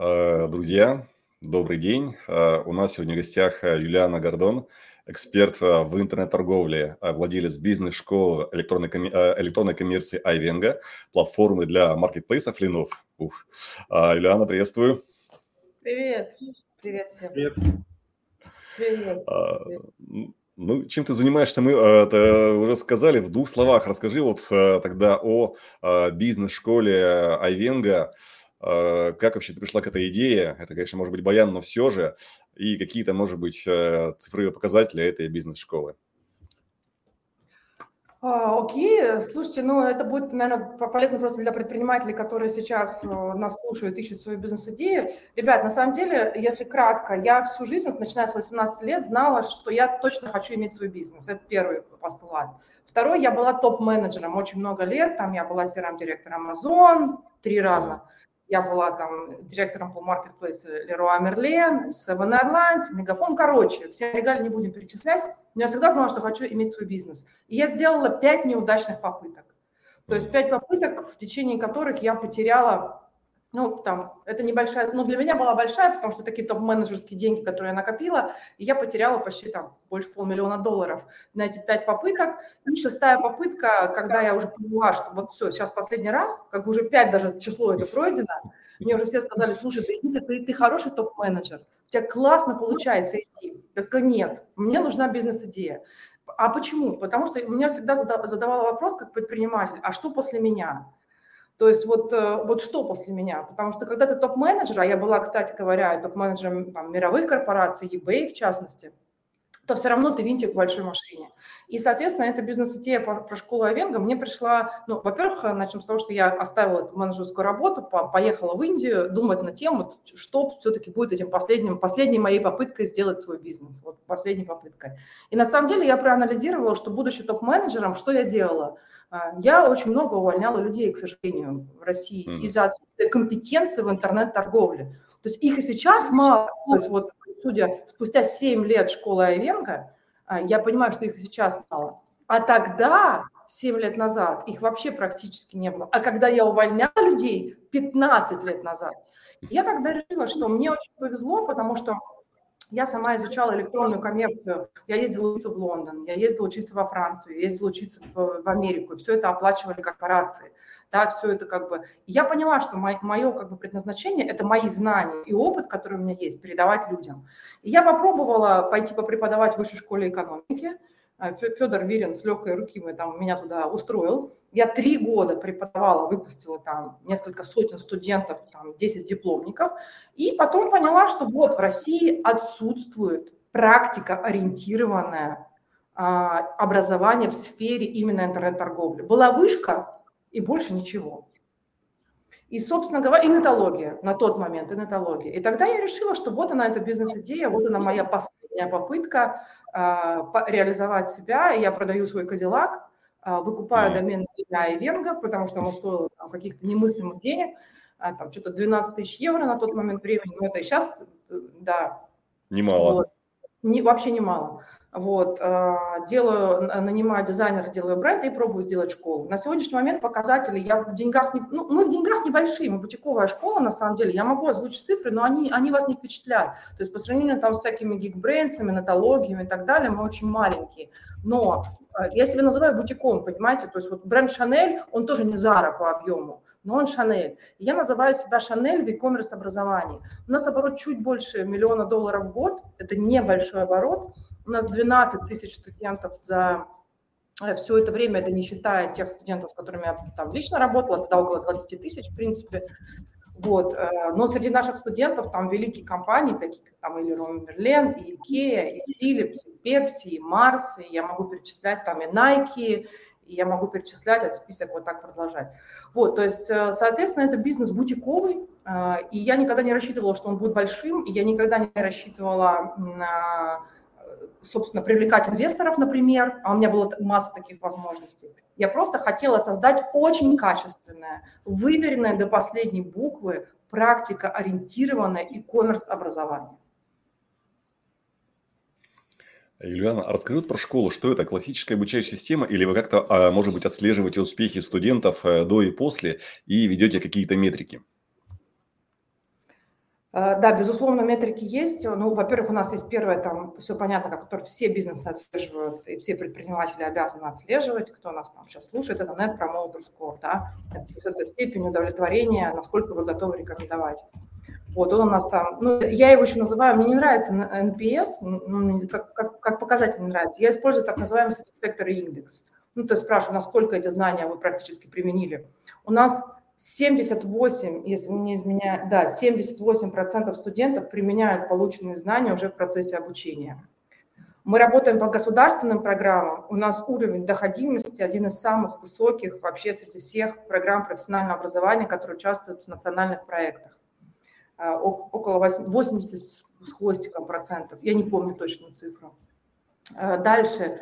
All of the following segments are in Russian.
Э, друзья, добрый день. Э, у нас сегодня в гостях э, Юлиана Гордон, эксперт в интернет-торговле, владелец бизнес-школы электронной, электронной коммерции Айвенга, платформы для маркетплейсов Ленов. Ух. Юлиана, приветствую. Привет. Привет всем. Привет. Привет. Ну, чем ты занимаешься, мы это уже сказали в двух словах. Расскажи вот тогда о бизнес-школе Айвенга. Э, как вообще ты пришла к этой идее? Это, конечно, может быть баян, но все же. И какие-то, может быть, э, цифровые показатели этой бизнес-школы? А, окей, слушайте, ну это будет, наверное, полезно просто для предпринимателей, которые сейчас э, нас слушают, ищут свою бизнес-идею. Ребят, на самом деле, если кратко, я всю жизнь, начиная с 18 лет, знала, что я точно хочу иметь свой бизнес. Это первый постулат. Второй, я была топ-менеджером очень много лет, там я была CRM-директором Amazon три раза. Я была там директором по маркетплейсу Leroy Merlin, Seven Airlines, Мегафон. Короче, все регалии не будем перечислять. Но я всегда знала, что хочу иметь свой бизнес. И я сделала пять неудачных попыток. То есть пять попыток, в течение которых я потеряла ну, там, это небольшая, ну, для меня была большая, потому что такие топ-менеджерские деньги, которые я накопила, и я потеряла почти там больше полмиллиона долларов на эти пять попыток. И шестая попытка, когда я уже поняла, что вот все, сейчас последний раз, как бы уже пять даже число это пройдено, мне уже все сказали, слушай, ты, ты, ты хороший топ-менеджер, у тебя классно получается идти. Я сказала, нет, мне нужна бизнес-идея. А почему? Потому что меня всегда задавала вопрос как предприниматель, а что после меня? То есть вот, э, вот что после меня? Потому что когда ты топ-менеджер, а я была, кстати говоря, топ-менеджером там, мировых корпораций, eBay в частности, то все равно ты винтик в большой машине. И, соответственно, эта бизнес-идея про, про школу Авенга мне пришла, ну, во-первых, начнем с того, что я оставила эту менеджерскую работу, по, поехала в Индию думать на тему, что все-таки будет этим последним, последней моей попыткой сделать свой бизнес, вот последней попыткой. И на самом деле я проанализировала, что будучи топ-менеджером, что я делала – я очень много увольняла людей, к сожалению, в России mm-hmm. из-за компетенции в интернет-торговле. То есть их и сейчас мало. То есть вот, судя, спустя 7 лет школы Айвенко, а, я понимаю, что их и сейчас мало. А тогда, 7 лет назад, их вообще практически не было. А когда я увольняла людей 15 лет назад, я тогда решила, что мне очень повезло, потому что я сама изучала электронную коммерцию. Я ездила учиться в Лондон, я ездила учиться во Францию, я ездила учиться в, в Америку. Все это оплачивали корпорации. Да, все это как бы... я поняла, что мое, мое как бы предназначение – это мои знания и опыт, который у меня есть, передавать людям. И я попробовала пойти попреподавать в высшей школе экономики – Федор Вирин с легкой руки мы там, меня туда устроил. Я три года преподавала, выпустила там несколько сотен студентов, там 10 дипломников. И потом поняла, что вот в России отсутствует практика ориентированное а, образование в сфере именно интернет-торговли. Была вышка и больше ничего. И, собственно говоря, и на тот момент, и нетология. И тогда я решила, что вот она, эта бизнес-идея, вот она моя последняя попытка а, реализовать себя. Я продаю свой Кадиллак, а, выкупаю домен для Ивенга, потому что он стоил там, каких-то немыслимых денег, а, там что-то 12 тысяч евро на тот момент времени, но это и сейчас, э, да. Немало. Вот. Не, вообще немало. Вот, делаю, нанимаю дизайнера, делаю бренд и пробую сделать школу. На сегодняшний момент показатели, я в деньгах, не, ну, мы в деньгах небольшие, мы бутиковая школа, на самом деле, я могу озвучить цифры, но они, они вас не впечатляют. То есть по сравнению там с всякими гигбрейнсами, нотологиями и так далее, мы очень маленькие. Но я себя называю бутиком, понимаете, то есть вот бренд Шанель, он тоже не Зара по объему, но он Шанель. Я называю себя Шанель в e-commerce образовании. У нас оборот чуть больше миллиона долларов в год, это небольшой оборот, у нас 12 тысяч студентов за э, все это время, это не считая тех студентов, с которыми я там лично работала, тогда около 20 тысяч, в принципе. Вот. Э, но среди наших студентов там великие компании, такие как там и Leroy Merlin, и Ikea, и Philips, и Pepsi, и Mars, и я могу перечислять там и Nike, и я могу перечислять, этот список вот так продолжать. Вот, то есть, э, соответственно, это бизнес бутиковый, и я никогда не рассчитывала, что он будет большим, и я никогда не рассчитывала на собственно, привлекать инвесторов, например, а у меня была масса таких возможностей. Я просто хотела создать очень качественное, выверенное до последней буквы, практика ориентированное e-commerce образование. Юлиана, а расскажи про школу. Что это, классическая обучающая система? Или вы как-то, а, может быть, отслеживаете успехи студентов э, до и после и ведете какие-то метрики? Э, да, безусловно, метрики есть. Ну, во-первых, у нас есть первое, там все понятно, как все бизнесы отслеживают, и все предприниматели обязаны отслеживать, кто нас там сейчас слушает, это Net Promoter Score, да, это, это степень удовлетворения, насколько вы готовы рекомендовать. Вот он у нас там, ну, я его еще называю, мне не нравится NPS, ну, как, как, как показатель не нравится. Я использую так называемый Satisfactory индекс. Ну, то есть спрашиваю, насколько эти знания вы практически применили. У нас 78, если не изменяю, да, 78% студентов применяют полученные знания уже в процессе обучения. Мы работаем по государственным программам. У нас уровень доходимости один из самых высоких вообще среди всех программ профессионального образования, которые участвуют в национальных проектах. А, около 80 с хвостиком процентов. Я не помню точную цифру. А, дальше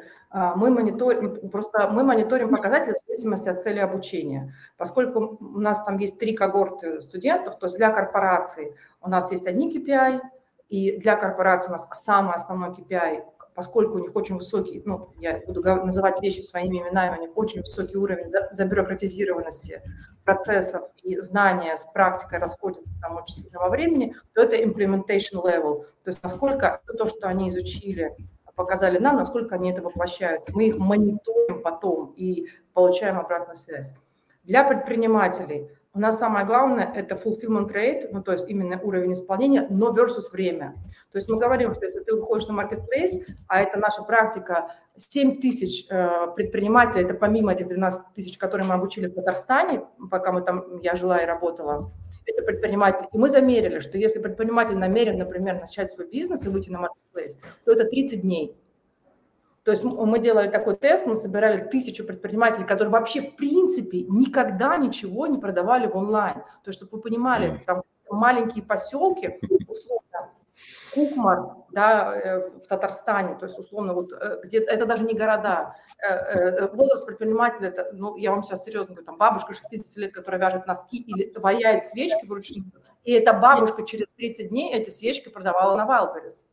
мы мониторим, просто мы мониторим показатели в зависимости от цели обучения. Поскольку у нас там есть три когорты студентов, то есть для корпораций у нас есть одни KPI, и для корпорации у нас самый основной KPI, поскольку у них очень высокий, ну, я буду называть вещи своими именами, у них очень высокий уровень забюрократизированности процессов и знания с практикой расходятся там очень сильно во времени, то это implementation level, то есть насколько то, что они изучили, показали нам, насколько они это воплощают. Мы их мониторим потом и получаем обратную связь. Для предпринимателей у нас самое главное – это fulfillment rate, ну, то есть именно уровень исполнения, но versus время. То есть мы говорим, что если ты выходишь на marketplace, а это наша практика, 7 тысяч э, предпринимателей, это помимо этих 12 тысяч, которые мы обучили в Татарстане, пока мы там, я жила и работала, это предприниматель. И мы замерили, что если предприниматель намерен, например, начать свой бизнес и выйти на marketplace, то это 30 дней. То есть мы делали такой тест, мы собирали тысячу предпринимателей, которые вообще в принципе никогда ничего не продавали в онлайн. То есть, чтобы вы понимали, там маленькие поселки, условно, Кукмар, да, э, в Татарстане, то есть условно вот э, где это даже не города, э, возраст предпринимателя, это, ну я вам сейчас серьезно говорю, там бабушка 60 лет, которая вяжет носки или ваяет свечки вручную, и эта бабушка через 30 дней эти свечки продавала на Wildberries.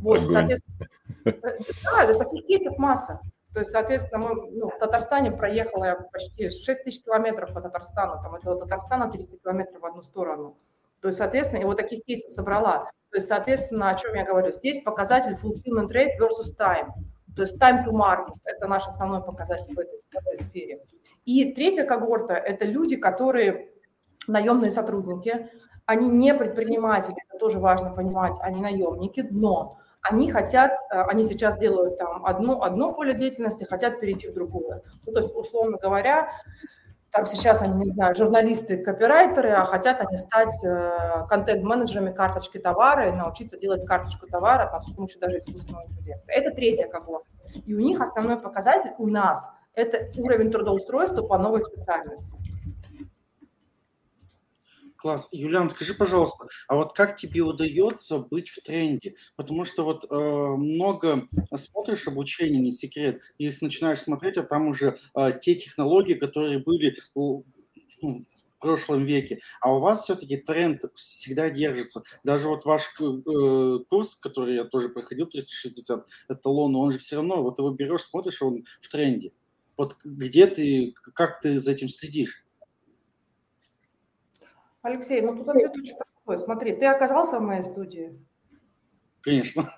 Вот, соответственно, да, таких кейсов масса. То есть, соответственно, мы ну, в Татарстане проехала я почти 6 тысяч километров по Татарстану, там это Татарстана 300 километров в одну сторону. То есть, соответственно, и вот таких кейсов собрала. То есть, соответственно, о чем я говорю? Здесь показатель fulfillment rate versus time. То есть time to market – это наш основной показатель в этой, в этой сфере. И третья когорта – это люди, которые наемные сотрудники, они не предприниматели, это тоже важно понимать, они наемники, но они хотят, э, они сейчас делают там одно, одно поле деятельности, хотят перейти в другое. Ну, то есть, условно говоря, там сейчас они, не знаю, журналисты, копирайтеры, а хотят они стать э, контент-менеджерами карточки товара и научиться делать карточку товара там, с помощью даже искусственного интеллекта. Это третья когорта. И у них основной показатель у нас – это уровень трудоустройства по новой специальности. Класс. Юлиан, скажи, пожалуйста, а вот как тебе удается быть в тренде? Потому что вот э, много смотришь обучение, не секрет, и их начинаешь смотреть, а там уже э, те технологии, которые были ну, в прошлом веке. А у вас все-таки тренд всегда держится. Даже вот ваш э, курс, который я тоже проходил, 360 эталон, он же все равно, вот его берешь, смотришь, он в тренде. Вот где ты, как ты за этим следишь? Алексей, ну тут ответ очень простой. Смотри, ты оказался в моей студии? Конечно.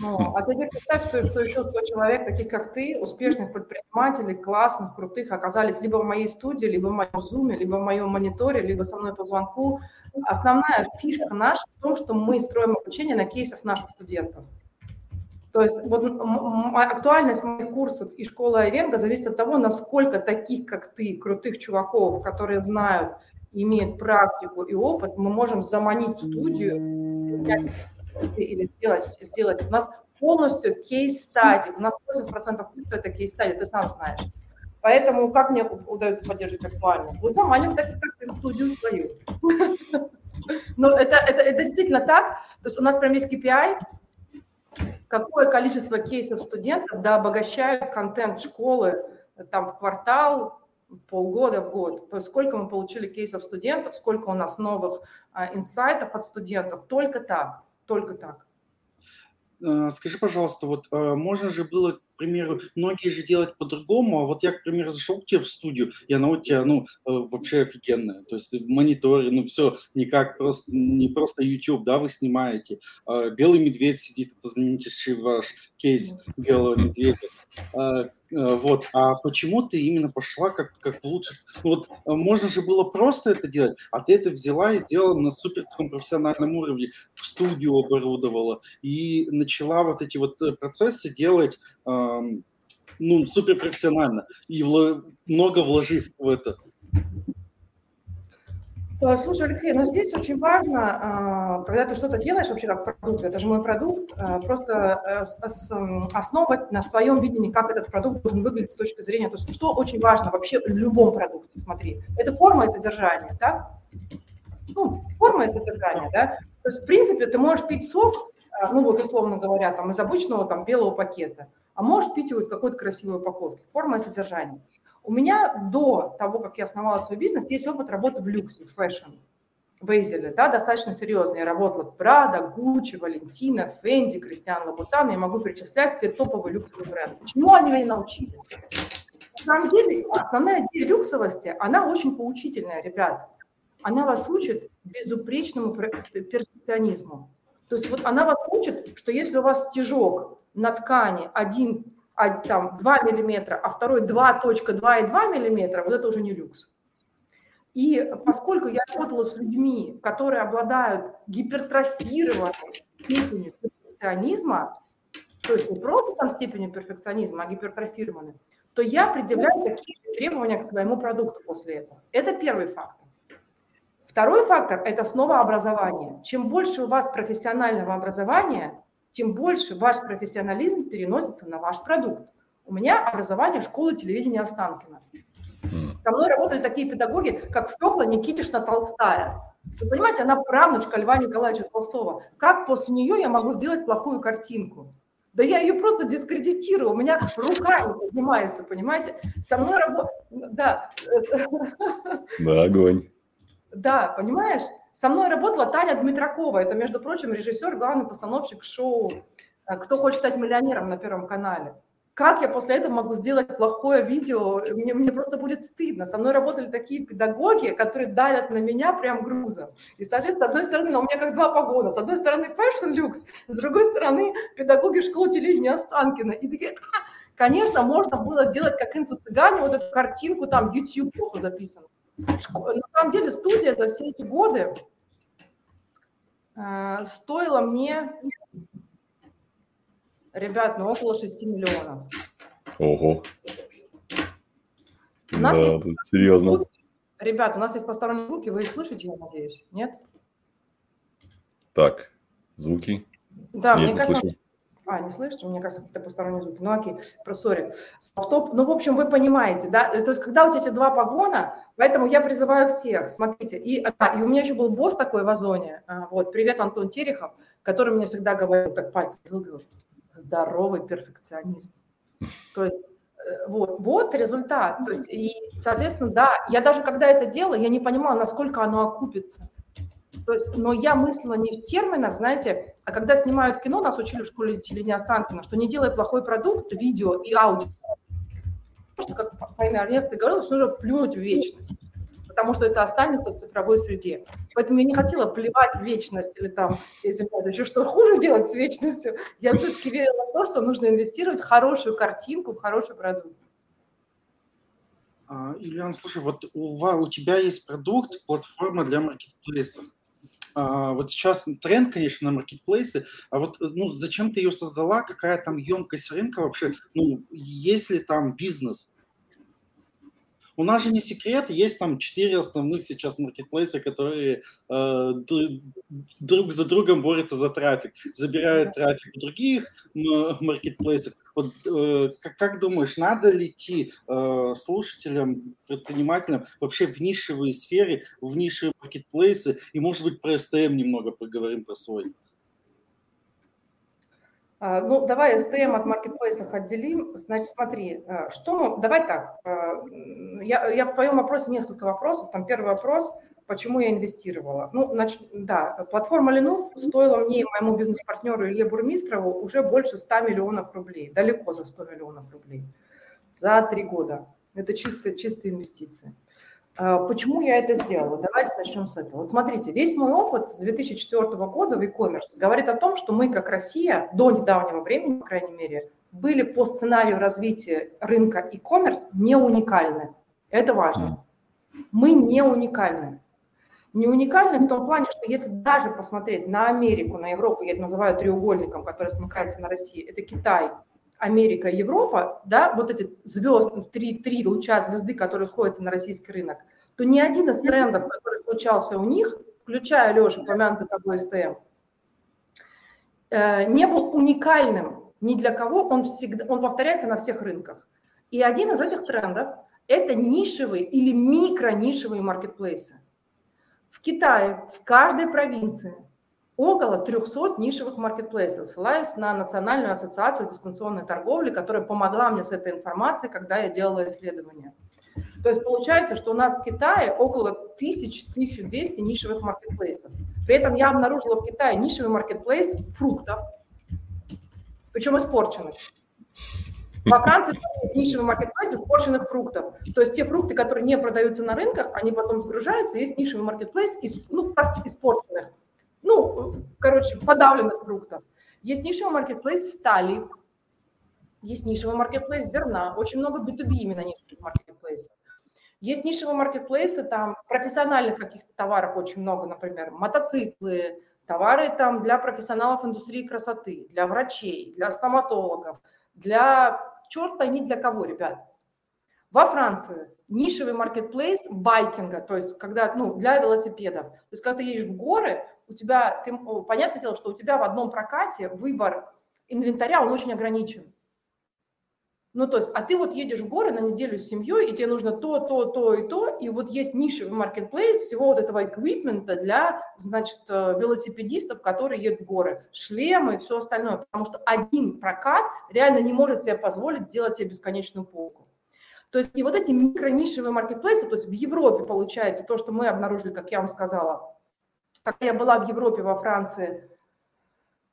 Ну, а теперь представь, что, что еще 100 человек, таких как ты, успешных предпринимателей, классных, крутых, оказались либо в моей студии, либо в моем зуме, либо в моем мониторе, либо со мной по звонку. Основная фишка наша в том, что мы строим обучение на кейсах наших студентов. То есть вот актуальность моих курсов и школы Айвенга зависит от того, насколько таких, как ты, крутых чуваков, которые знают, имеют практику и опыт, мы можем заманить в студию или сделать, сделать. У нас полностью кейс-стадии. У нас 80% курса это кейс-стадии, ты сам знаешь. Поэтому как мне удается поддерживать актуальность? Вот заманиваем таких, как ты, студию свою. Но это, это, это действительно так. То есть у нас прям есть KPI, какое количество кейсов студентов да, обогащают контент школы там в квартал, полгода в год. То есть сколько мы получили кейсов студентов, сколько у нас новых а, инсайтов от студентов. Только так, только так. Э, скажи, пожалуйста, вот э, можно же было примеру, многие же делают по-другому, а вот я, к примеру, зашел к тебе в студию, и она у тебя, ну, э, вообще офигенная. То есть мониторы, ну, все, не как просто, не просто YouTube, да, вы снимаете. А Белый медведь сидит, это знаменитейший ваш кейс белого медведя. А, Э, вот, а почему ты именно пошла как, как в лучших... Ну вот э, можно же было просто это делать, а ты это взяла и сделала на супер профессиональном уровне, в студию оборудовала и начала вот эти вот э, процессы делать эм, ну, супер профессионально и вло... много вложив в это. Э, слушай, Алексей, но здесь очень важно, а, когда ты что-то делаешь вообще как продукт, это же мой продукт, а, просто э, основывать на своем видении, как этот продукт должен выглядеть с точки зрения, то есть что очень важно вообще в любом продукте, смотри, это форма и содержание, да? Ну, форма и содержание, да? То есть, в принципе, ты можешь пить сок, а, ну вот, условно говоря, там, из обычного там белого пакета, а можешь пить его из какой-то красивой упаковки. Форма и содержание. У меня до того, как я основала свой бизнес, есть опыт работы в люксе, в fashion-ритейле, да, достаточно серьезно. Я работала с Prada, Gucci, Valentino, Fendi, Christian Louboutin. Я могу перечислять все топовые люксовые бренды. Чему они меня научили? На самом деле, основная идея люксовости, она очень поучительная, ребят. Она вас учит безупречному перфекционизму. То есть вот она вас учит, что если у вас стежок на ткани один а, там 2 миллиметра, а второй 2.2,2 миллиметра, вот это уже не люкс. И поскольку я работала с людьми, которые обладают гипертрофированной степенью перфекционизма, то есть не просто там степенью перфекционизма, а гипертрофированной, то я предъявляю такие требования к своему продукту после этого. Это первый фактор. Второй фактор – это снова образование. Чем больше у вас профессионального образования, тем больше ваш профессионализм переносится на ваш продукт. У меня образование школы телевидения Останкина. Со мной работали такие педагоги, как Фёкла Никитишна Толстая. Вы понимаете, она правнучка Льва Николаевича Толстого. Как после нее я могу сделать плохую картинку? Да я ее просто дискредитирую, у меня рука не поднимается, понимаете? Со мной работает... Да. Да, огонь. Да, понимаешь? Со мной работала Таня Дмитракова, это, между прочим, режиссер, главный постановщик шоу э, «Кто хочет стать миллионером» на Первом канале. Как я после этого могу сделать плохое видео? Мне, мне просто будет стыдно. Со мной работали такие педагоги, которые давят на меня прям грузом. И, соответственно, с одной стороны, у меня как два погона. С одной стороны, Lux, с другой стороны, педагоги школы телевидения Останкина. И такие, а, конечно, можно было делать как инфо-цыгане, вот эту картинку, там, YouTube плохо записан. На самом деле студия за все эти годы э, стоила мне, ребят, ну около 6 миллионов. Ого. У нас да, есть... серьезно. Ребят, у нас есть посторонние звуки, вы их слышите, я надеюсь, нет? Так, звуки. Да, Нет, мне кажется, слышу. А, не слышите? Мне кажется, какие-то посторонние звуки. Ну, окей, про сори. Софтоп, ну, в общем, вы понимаете, да? То есть, когда у тебя эти два погона, поэтому я призываю всех, смотрите. И, а, и у меня еще был босс такой в Озоне, а, вот, привет, Антон Терехов, который мне всегда говорил, так пальцем говорил, здоровый перфекционизм. То есть, э, вот, вот результат. То есть, и, соответственно, да, я даже когда это делала, я не понимала, насколько оно окупится. То есть, но я мыслила не в терминах, знаете, а когда снимают кино, нас учили в школе телевидения Останкина, что не делай плохой продукт, видео и аудио. Что, как Фаина Арнеста говорила, что нужно плюнуть в вечность, потому что это останется в цифровой среде. Поэтому я не хотела плевать в вечность или там, если еще что хуже делать с вечностью. Я все-таки верила в то, что нужно инвестировать в хорошую картинку, в хороший продукт. Ильян, слушай, вот у, у тебя есть продукт, платформа для маркетплейсов. А, вот сейчас тренд, конечно, на маркетплейсы, а вот ну, зачем ты ее создала, какая там емкость рынка вообще, ну, есть ли там бизнес? У нас же не секрет, есть там четыре основных сейчас маркетплейса, которые э, друг за другом борются за трафик, забирают трафик у других маркетплейсов. Вот э, как, как думаешь, надо ли идти э, слушателям, предпринимателям вообще в нишевые сферы, в нишевые маркетплейсы, и, может быть, про STM немного поговорим про свой? А, ну, давай STM от маркетплейсов отделим. Значит, смотри, что мы... Давай так, я, я в твоем вопросе несколько вопросов. Там первый вопрос, почему я инвестировала? Ну, нач... да, платформа Ленув стоила мне и моему бизнес-партнеру Илье Бурмистрову уже больше 100 миллионов рублей, далеко за 100 миллионов рублей за три года. Это чистые, чистые инвестиции. А, почему я это сделала? Давайте начнем с этого. Вот смотрите, весь мой опыт с 2004 года в e-commerce говорит о том, что мы, как Россия, до недавнего времени, по крайней мере, были по сценарию развития рынка e-commerce не уникальны. Это важно. Мы не уникальны. Не уникальны в том плане, что если даже посмотреть на Америку, на Европу, я это называю треугольником, который смыкается на России, это Китай, Америка, Европа, да, вот эти звезды, три, три луча звезды, которые сходятся на российский рынок, то ни один из трендов, который случался у них, включая, Леша, упомянутый тобой СТМ, э, не был уникальным ни для кого, он, всегда, он повторяется на всех рынках. И один из этих трендов – это нишевые или микронишевые маркетплейсы. В Китае, в каждой провинции около 300 нишевых маркетплейсов, ссылаясь на Национальную ассоциацию дистанционной торговли, которая помогла мне с этой информацией, когда я делала исследования. То есть получается, что у нас в Китае около 1000-1200 нишевых маркетплейсов. При этом я обнаружила в Китае нишевый маркетплейс фруктов, причем испорченных. Во Франции есть нишевый маркетплейс испорченных фруктов. То есть те фрукты, которые не продаются на рынках, они потом сгружаются, есть нишевый маркетплейс, ну, как испорченных ну, короче, подавленных фруктов. Есть нишевый маркетплейс стали, есть нишевый маркетплейс зерна, очень много B2B именно нишевых маркетплейсов. Есть нишевые маркетплейсы, там профессиональных каких-то товаров очень много, например, мотоциклы, товары там для профессионалов индустрии красоты, для врачей, для стоматологов, для, черт пойми, для кого, ребят. Во Франции нишевый маркетплейс байкинга, то есть когда, ну, для велосипедов. То есть когда ты едешь в горы, у тебя, ты, понятное дело, что у тебя в одном прокате выбор инвентаря, он очень ограничен. Ну, то есть, а ты вот едешь в горы на неделю с семьей, и тебе нужно то, то, то и то, и вот есть нишевый маркетплейс всего вот этого эквипмента для, значит, э, велосипедистов, которые едут в горы, шлемы и все остальное, потому что один прокат реально не может себе позволить делать тебе бесконечную полку. То есть и вот эти микронишевые маркетплейсы, то есть в Европе получается то, что мы обнаружили, как я вам сказала, когда я была в Европе, во Франции,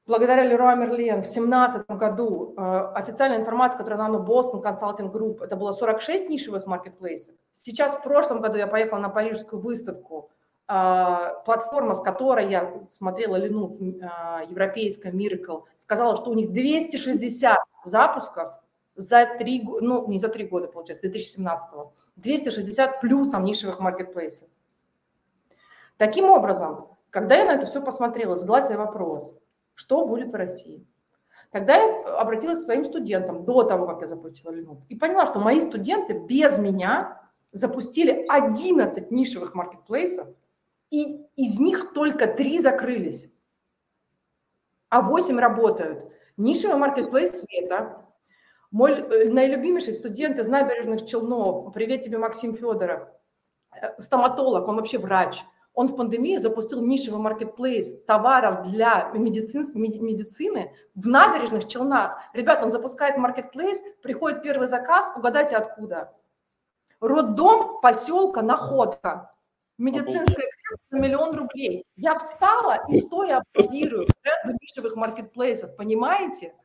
благодаря Леруа Мерлен в 2017 году э, официальная информация, которая дала Boston Consulting Group, это было 46 нишевых маркетплейсов. Сейчас в прошлом году я поехала на парижскую выставку, э, платформа, с которой я смотрела Лену, э, европейская Miracle, сказала, что у них 260 запусков за три, ну не за три года, получается, 2017 -го. 260 плюсом нишевых маркетплейсов. Таким образом, когда я на это все посмотрела, задала себе вопрос, что будет в России? Тогда я обратилась к своим студентам до того, как я запустила Linux, и поняла, что мои студенты без меня запустили 11 нишевых маркетплейсов, и из них только 3 закрылись, а 8 работают. Нишевый маркетплейс Света, мой э, наилюбимейший студент из набережных Челнов, привет тебе, Максим Федоров, э, стоматолог, он вообще врач – он в пандемию запустил нишевый маркетплейс товаров для медицин, медицины в набережных Челнах. Ребята, он запускает маркетплейс, приходит первый заказ, угадайте откуда. Роддом поселка Находка. Медицинская кресло на миллион рублей. Я встала и стоя аплодирую бренду нишевых маркетплейсов, понимаете?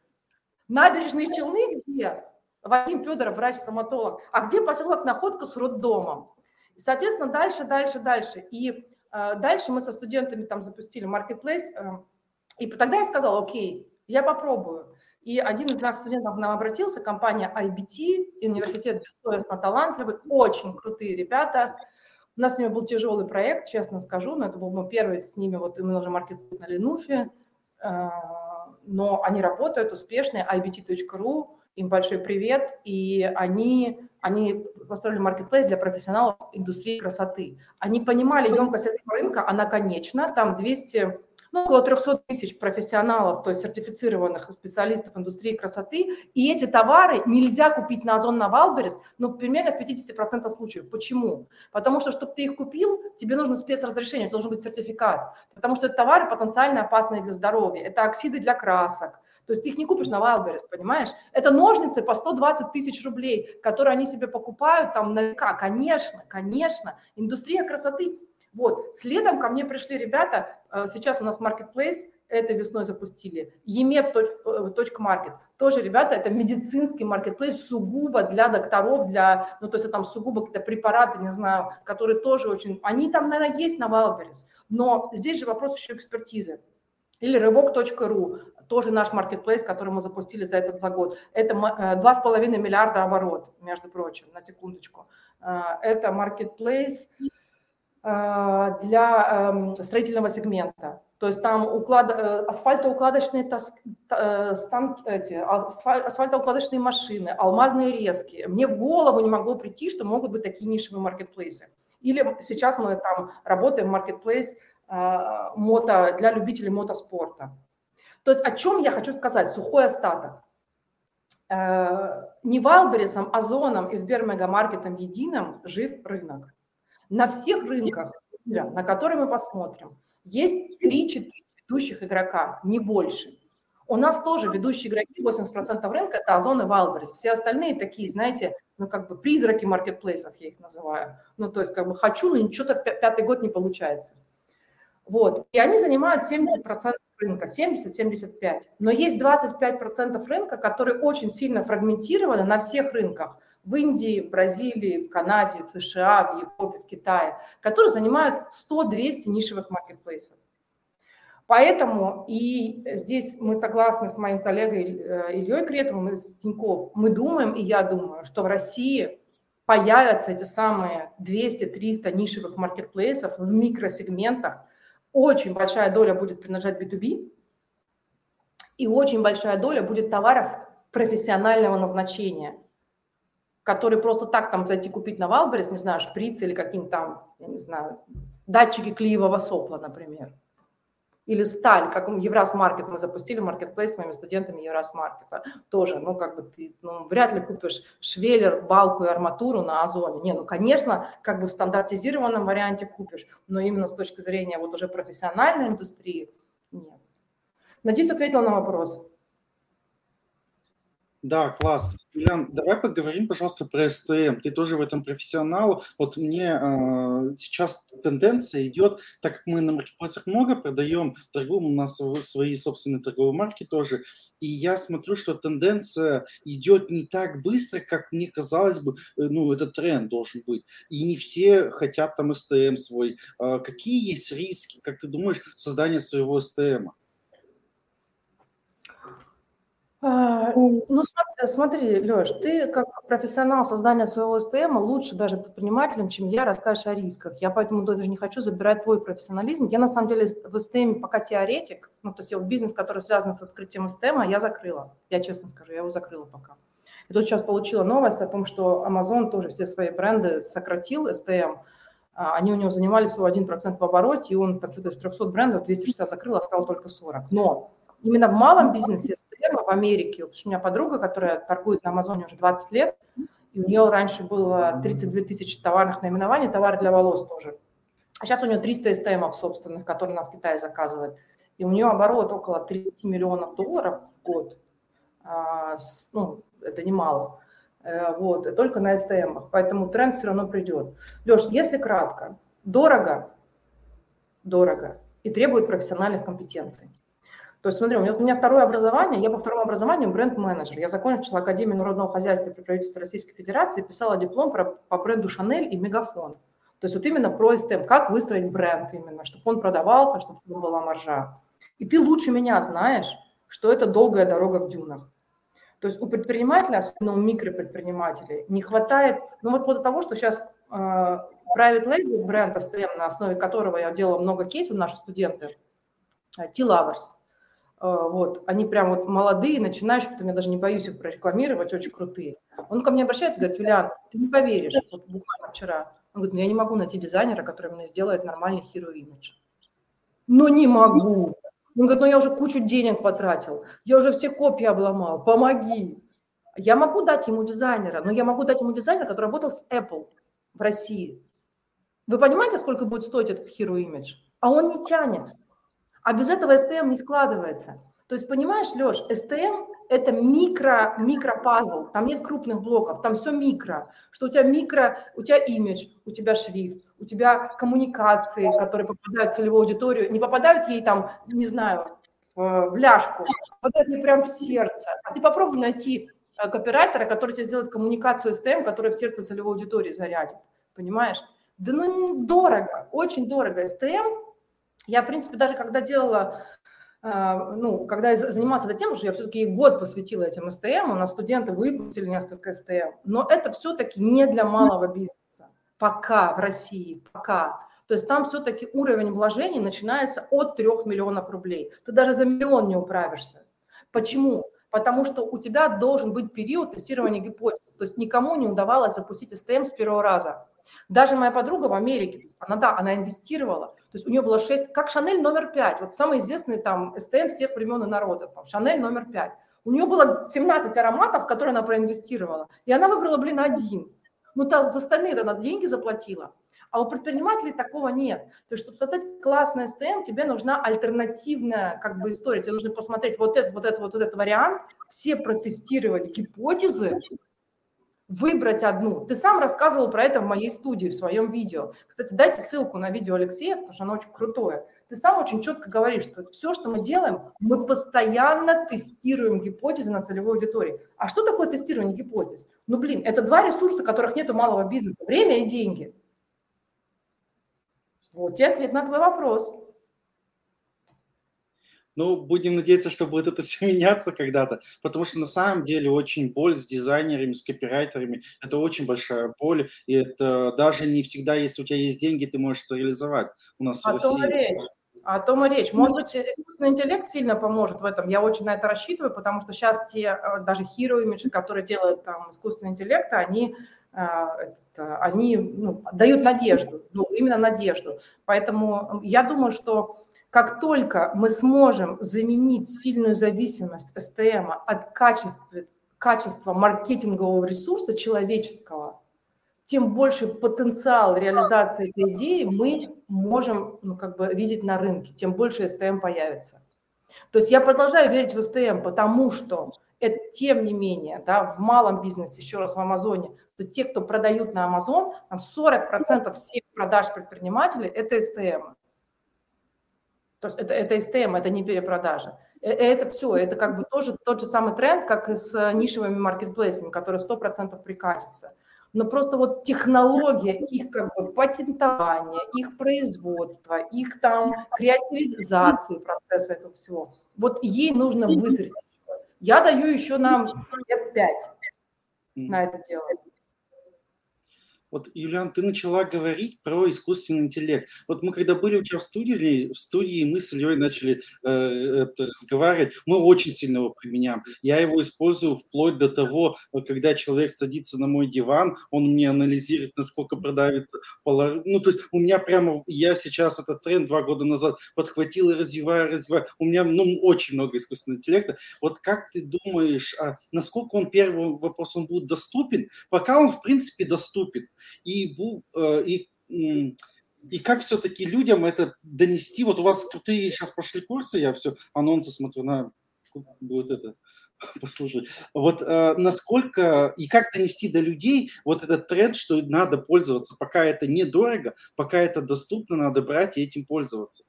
Набережные Челны где? Вадим Федоров, врач-стоматолог. А где поселок Находка с роддомом? Соответственно, дальше, дальше, дальше. И дальше мы со студентами там запустили marketplace, э, и тогда я сказала, окей, я попробую. И один из наших студентов к нам обратился, компания IBT, и университет бессовестно талантливый, очень крутые ребята. У нас с ними был тяжелый проект, честно скажу, но это был мой первый с ними вот именно уже маркетплейс на Ленуфе, э, но они работают успешные, ibt.ru, им большой привет, и они они построили маркетплейс для профессионалов индустрии красоты. Они понимали емкость этого рынка, она конечна, там 200, ну, около 300 тысяч профессионалов, то есть сертифицированных специалистов индустрии красоты, и эти товары нельзя купить на Озон, на Wildberries, ну, примерно в 50% случаев. Почему? Потому что, чтобы ты их купил, тебе нужно спецразрешение, должен быть сертификат, потому что это товары потенциально опасные для здоровья, это оксиды для красок, то есть ты их не купишь на Wildberries, понимаешь? Это ножницы по 120 тысяч рублей, которые они себе покупают там на века. Конечно, конечно. Индустрия красоты Вот, следом ко мне пришли ребята, э, сейчас у нас marketplace, это весной запустили, emep.market, тоже, ребята, это медицинский маркетплейс сугубо для докторов, для, ну, то есть там сугубо какие-то препараты, не знаю, которые тоже очень, они там, наверное, есть на Wildberries, но здесь же вопрос еще экспертизы. Или рывок.ру, тоже наш маркетплейс, который мы запустили за этот за год. Это 2,5 э, миллиарда оборот, между прочим, на секундочку. Э, это маркетплейс э, для эм, строительного сегмента. То есть там уклад... асфальтоукладочные тас... станки, эти, асфальтоукладочные машины, алмазные резки. Мне в голову не могло прийти, что могут быть такие нишевые маркетплейсы. Или сейчас мы там работаем маркетплейс мото, для любителей мотоспорта. То есть о чем я хочу сказать? Сухой остаток. Э, не Валберисом, Озоном и Сбермегамаркетом единым жив рынок. На всех рынках, на которые мы посмотрим, есть 3-4 ведущих игрока, не больше. У нас тоже ведущие игроки, 80% рынка – это Озон и Валберис. Все остальные такие, знаете, ну как бы призраки маркетплейсов, я их называю. Ну то есть как бы хочу, но ничего-то пятый год не получается. Вот. И они занимают 70% рынка, 70-75. Но есть 25% рынка, который очень сильно фрагментированы на всех рынках. В Индии, в Бразилии, в Канаде, в США, в Европе, в Китае, которые занимают 100-200 нишевых маркетплейсов. Поэтому и здесь мы согласны с моим коллегой э, Ильей Кретовым из Тинькофф, мы думаем, и я думаю, что в России появятся эти самые 200-300 нишевых маркетплейсов в микросегментах, очень большая доля будет принадлежать B2B, и очень большая доля будет товаров профессионального назначения, которые просто так там зайти купить на Wildberries, не знаю, шприцы или какие-нибудь там, я не знаю, датчики клеевого сопла, например. Или сталь, как Евраз Маркет, мы запустили маркетплейс с моими студентами Евраз Маркета. Тоже, ну, как бы ты ну, вряд ли купишь швеллер, балку и арматуру на Озоне. Не, ну, конечно, как бы в стандартизированном варианте купишь, но именно с точки зрения вот уже профессиональной индустрии нет. Надеюсь, ответила на вопрос. Да, класс. Юлиан, давай поговорим, пожалуйста, про СТМ. Ты тоже в этом профессионал. Вот мне э, сейчас тенденция идет, так как мы на маркетплейсах много продаем, торгуем, у нас свои собственные торговые марки тоже, и я смотрю, что тенденция идет не так быстро, как мне казалось бы, э, ну, этот тренд должен быть. И не все хотят там СТМ свой. Э, какие есть риски, как ты думаешь, создания своего СТМа? А, ну, смотри, Леш, ты как профессионал создания своего СТМ лучше даже предпринимателем, чем я, расскажешь о рисках. Я поэтому даже не хочу забирать твой профессионализм. Я на самом деле в СТМ пока теоретик, ну, то есть я бизнес, который связан с открытием СТМ, я закрыла. Я честно скажу, я его закрыла пока. И тут сейчас получила новость о том, что Amazon тоже все свои бренды сократил, СТМ. А, они у него занимали всего 1% в обороте, и он там что-то из 300 брендов 260 закрыл, осталось только 40. Но именно в малом бизнесе СТМ в Америке, потому что у меня подруга, которая торгует на Амазоне уже 20 лет, и у нее раньше было 32 тысячи товарных наименований, товары для волос тоже. А сейчас у нее 300 СТМов собственных, которые она в Китае заказывает. И у нее оборот около 30 миллионов долларов в год. А, ну, это немало. Э, вот, только на СТМах. Поэтому тренд все равно придет. Леш, если кратко, дорого, дорого и требует профессиональных компетенций. То есть, смотри, у меня, у меня второе образование, я по второму образованию бренд-менеджер. Я закончила Академию народного хозяйства при правительстве Российской Федерации, писала диплом про, по бренду Шанель и Мегафон. То есть вот именно про STM, как выстроить бренд именно, чтобы он продавался, чтобы была маржа. И ты лучше меня знаешь, что это долгая дорога в дюнах. То есть у предпринимателя, особенно у микропредпринимателей, не хватает, ну вот после того, что сейчас э, private label бренд STM, на основе которого я делала много кейсов, наши студенты, э, T-Lovers – вот, они прям вот молодые, начинающие, потом я даже не боюсь их прорекламировать, очень крутые. Он ко мне обращается, говорит, Юлиан, ты не поверишь, вот буквально вчера, он говорит, ну я не могу найти дизайнера, который мне сделает нормальный hero image. Но не могу. Он говорит, ну я уже кучу денег потратил, я уже все копии обломал, помоги. Я могу дать ему дизайнера, но я могу дать ему дизайнера, который работал с Apple в России. Вы понимаете, сколько будет стоить этот hero image? А он не тянет. А без этого STM не складывается. То есть, понимаешь, Леш, STM – это микро, микропазл, там нет крупных блоков, там все микро, что у тебя микро, у тебя имидж, у тебя шрифт, у тебя коммуникации, которые попадают в целевую аудиторию, не попадают ей там, не знаю, в, в ляжку, попадают ей прям в сердце. А ты попробуй найти э, копирайтера, который тебе сделает коммуникацию STM, которая в сердце целевой аудитории зарядит, понимаешь? Да ну дорого, очень дорого. STM, я, в принципе, даже когда делала а, ну, когда я занималась этой темой, что я все-таки год посвятила этим СТМ, у нас студенты выпустили несколько СТМ, но это все-таки не для малого бизнеса. Пока в России, пока. То есть там все-таки уровень вложений начинается от 3 миллионов рублей. Ты даже за миллион не управишься. Почему? Потому что у тебя должен быть период тестирования гипотез. То есть никому не удавалось запустить СТМ с первого раза. Даже моя подруга в Америке, она, да, она инвестировала, то есть у нее было 6, как Шанель номер 5, вот самый известный там СТМ всех времен и народов, там, Шанель номер 5. У нее было 17 ароматов, которые она проинвестировала, и она выбрала, блин, один. Ну, та, за остальные она деньги заплатила. А у предпринимателей такого нет. То есть, чтобы создать классный СТМ, тебе нужна альтернативная как бы история. Тебе нужно посмотреть вот этот, вот этот, вот этот вариант, все протестировать гипотезы, выбрать одну. Ты сам рассказывал про это в моей студии, в своем видео. Кстати, дайте ссылку на видео Алексея, потому что оно очень крутое. Ты сам очень четко говоришь, что все, что мы делаем, мы постоянно тестируем гипотезы на целевой аудитории. А что такое тестирование гипотез? Ну, блин, это два ресурса, которых нет у малого бизнеса. Время и деньги. Вот тебе ответ на твой вопрос. Ну, будем надеяться, что будет это все меняться когда-то, потому что на самом деле очень боль с дизайнерами, с копирайтерами, это очень большая боль, и это даже не всегда, если у тебя есть деньги, ты можешь это реализовать у нас а в России. Речь. О том и речь. Может быть, искусственный интеллект сильно поможет в этом. Я очень на это рассчитываю, потому что сейчас те э, даже hero image, которые делают там искусственный интеллект, они э, они ну, дают надежду, ну, именно надежду. Поэтому я думаю, что как только мы сможем заменить сильную зависимость СТМ от качества, качества маркетингового ресурса человеческого, тем больше потенциал реализации этой идеи мы можем ну, как бы видеть на рынке, тем больше СТМ появится. То есть я продолжаю верить в СТМ, потому что это, тем не менее, да, в малом бизнесе, еще раз в Амазоне, то те, кто продают на Амазон, там 40% всех продаж предпринимателей – это СТМ. То есть это, это STM, это не перепродажа. Э, это все, это как бы тоже тот же самый тренд, как и с нишевыми маркетплейсами, которые 100% прикатятся. Но просто вот технология их как бы патентования, их производства, их там креативизации процесса этого всего, вот ей нужно вызреть. Я даю еще нам лет пять на это дело. Вот, Юлиан, ты начала говорить про искусственный интеллект. Вот мы когда были у тебя в студии, в студии мы с Ильей начали э, это, разговаривать, мы очень сильно его применяем. Я его использую вплоть до того, когда человек садится на мой диван, он мне анализирует, насколько продавится полар... Ну, то есть у меня прямо, я сейчас этот тренд два года назад подхватил и развиваю, развиваю. У меня, ну, очень много искусственного интеллекта. Вот как ты думаешь, а насколько он, первый вопрос, он будет доступен? Пока он, в принципе, доступен и, э, и, и как все-таки людям это донести? Вот у вас крутые сейчас пошли курсы, я все анонсы смотрю на будет это послушать. Вот э, насколько и как донести до людей вот этот тренд, что надо пользоваться, пока это недорого, пока это доступно, надо брать и этим пользоваться.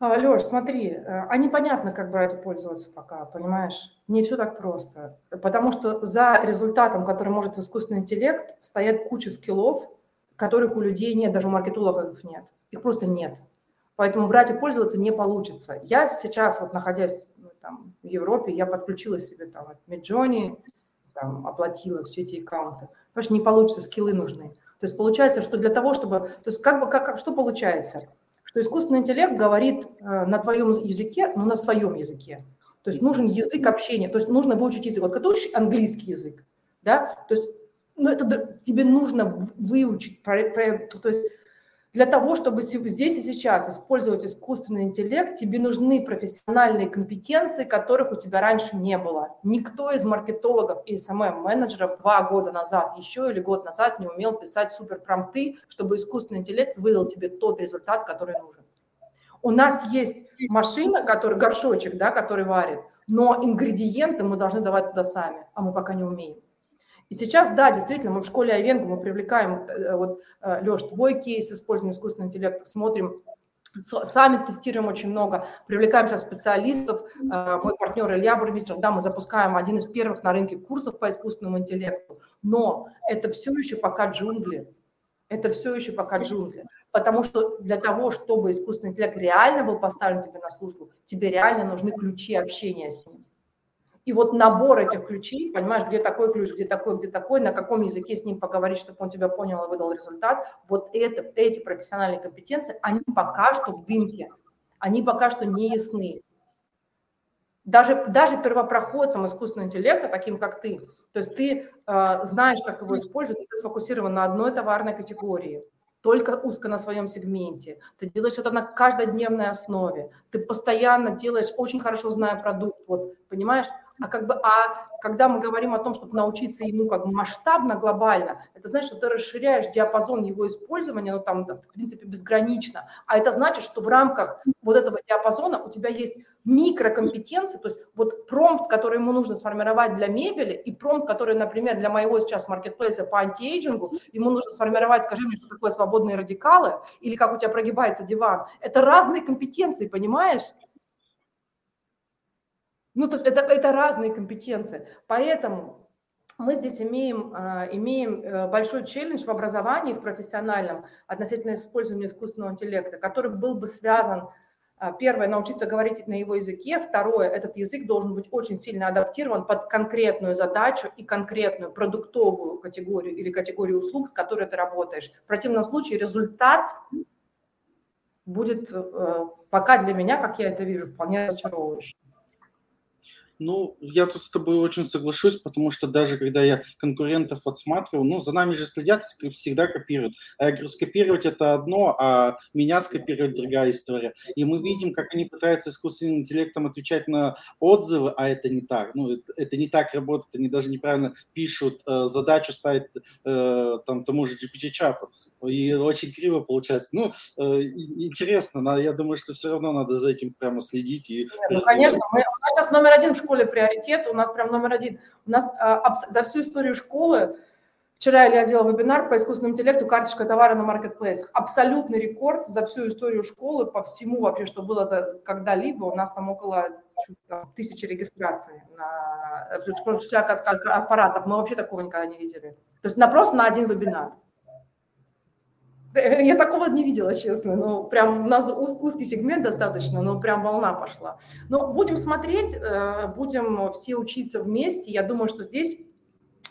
А, Леш, смотри, э, а непонятно, как брать и пользоваться пока, понимаешь? Не все так просто. Потому что за результатом, который может искусственный интеллект, стоят куча скиллов, которых у людей нет, даже у маркетологов нет. Их просто нет. Поэтому брать и пользоваться не получится. Я сейчас, вот находясь ну, там, в Европе, я подключила себе там от Midjourney, там, оплатила все эти аккаунты. Потому что не получится, скиллы нужны. То есть получается, что для того, чтобы... То есть как бы, как, что получается? Что искусственный интеллект говорит э, на твоем языке, но на своем языке. То есть нужен язык общения, то есть нужно выучить язык. Вот когда ты учишь английский язык, да, то есть ну, это тебе нужно выучить, то есть для того, чтобы здесь и сейчас использовать искусственный интеллект, тебе нужны профессиональные компетенции, которых у тебя раньше не было. Никто из маркетологов и SMM-менеджеров два года назад еще или год назад не умел писать суперпромпты, чтобы искусственный интеллект выдал тебе тот результат, который нужен. У нас есть машина, который горшочек, да, который варит, но ингредиенты мы должны давать туда сами, а мы пока не умеем. И сейчас, да, действительно, мы в школе Айвенга, мы привлекаем, э, вот, э, Леш, твой кейс использования искусственного интеллекта, смотрим, сами тестируем очень много, привлекаем сейчас специалистов, э, мой партнер Илья Бурмистров, да, мы запускаем один из первых на рынке курсов по искусственному интеллекту, но это все еще пока джунгли, это все еще пока джунгли, потому что для того, чтобы искусственный интеллект реально был поставлен тебе на службу, тебе реально нужны ключи общения с ним. И вот набор этих ключей, понимаешь, где такой ключ, где такой, где такой, на каком языке с ним поговорить, чтобы он тебя понял и выдал результат, вот это, эти профессиональные компетенции, они пока что в дымке, они пока что не ясны. Даже, даже первопроходцам искусственного интеллекта, таким как ты, то есть ты э, знаешь, как его использовать, ты сфокусирован на одной товарной категории – только узко на своем сегменте. Ты делаешь это на каждодневной основе. Ты постоянно делаешь, очень хорошо зная продукт, вот, понимаешь? А как бы, а когда мы говорим о том, чтобы научиться ему как бы масштабно, глобально, это значит, что ты расширяешь диапазон его использования, ну там, в принципе, безгранично. А это значит, что в рамках вот этого диапазона у тебя есть микрокомпетенции, то есть вот промпт, который ему нужно сформировать для мебели, и промпт, который, например, для моего сейчас маркетплейса по антиэйджингу, ему нужно сформировать, скажи мне, что такое свободные радикалы, или как у тебя прогибается диван. Это разные компетенции, понимаешь? Ну, то есть это, это разные компетенции. Поэтому мы здесь имеем, а, имеем э, большой челлендж в образовании, в профессиональном относительно использования искусственного интеллекта, который был бы связан а, Первое, научиться говорить на его языке. Второе, этот язык должен быть очень сильно адаптирован под конкретную задачу и конкретную продуктовую категорию или категорию услуг, с которой ты работаешь. В противном случае результат будет э, пока для меня, как я это вижу, вполне разочаровывающий. Ну, я тут с тобой очень соглашусь, потому что даже когда я конкурентов отсматривал, ну, за нами же следят, всегда копируют. А я говорю, скопировать это одно, а меня скопировать другая история. И мы видим, как они пытаются искусственным интеллектом отвечать на отзывы, а это не так. Ну, это, это не так работает, они даже неправильно пишут, э, задачу ставят э, там тому же GPT-чату и очень криво получается. Ну, э, интересно, но я думаю, что все равно надо за этим прямо следить. И ну, конечно, мы, у нас сейчас номер один в школе приоритет, у нас прям номер один. У нас а, за всю историю школы, вчера я делала вебинар по искусственному интеллекту «Карточка товара на маркетплейсах». Абсолютный рекорд за всю историю школы по всему вообще, что было за когда-либо. У нас там около там, тысячи регистраций на аппаратов. Мы вообще такого никогда не видели. То есть на просто на один вебинар. Я такого не видела, честно. Ну, прям у нас уз, узкий сегмент достаточно, но прям волна пошла. Но будем смотреть, э, будем все учиться вместе. Я думаю, что здесь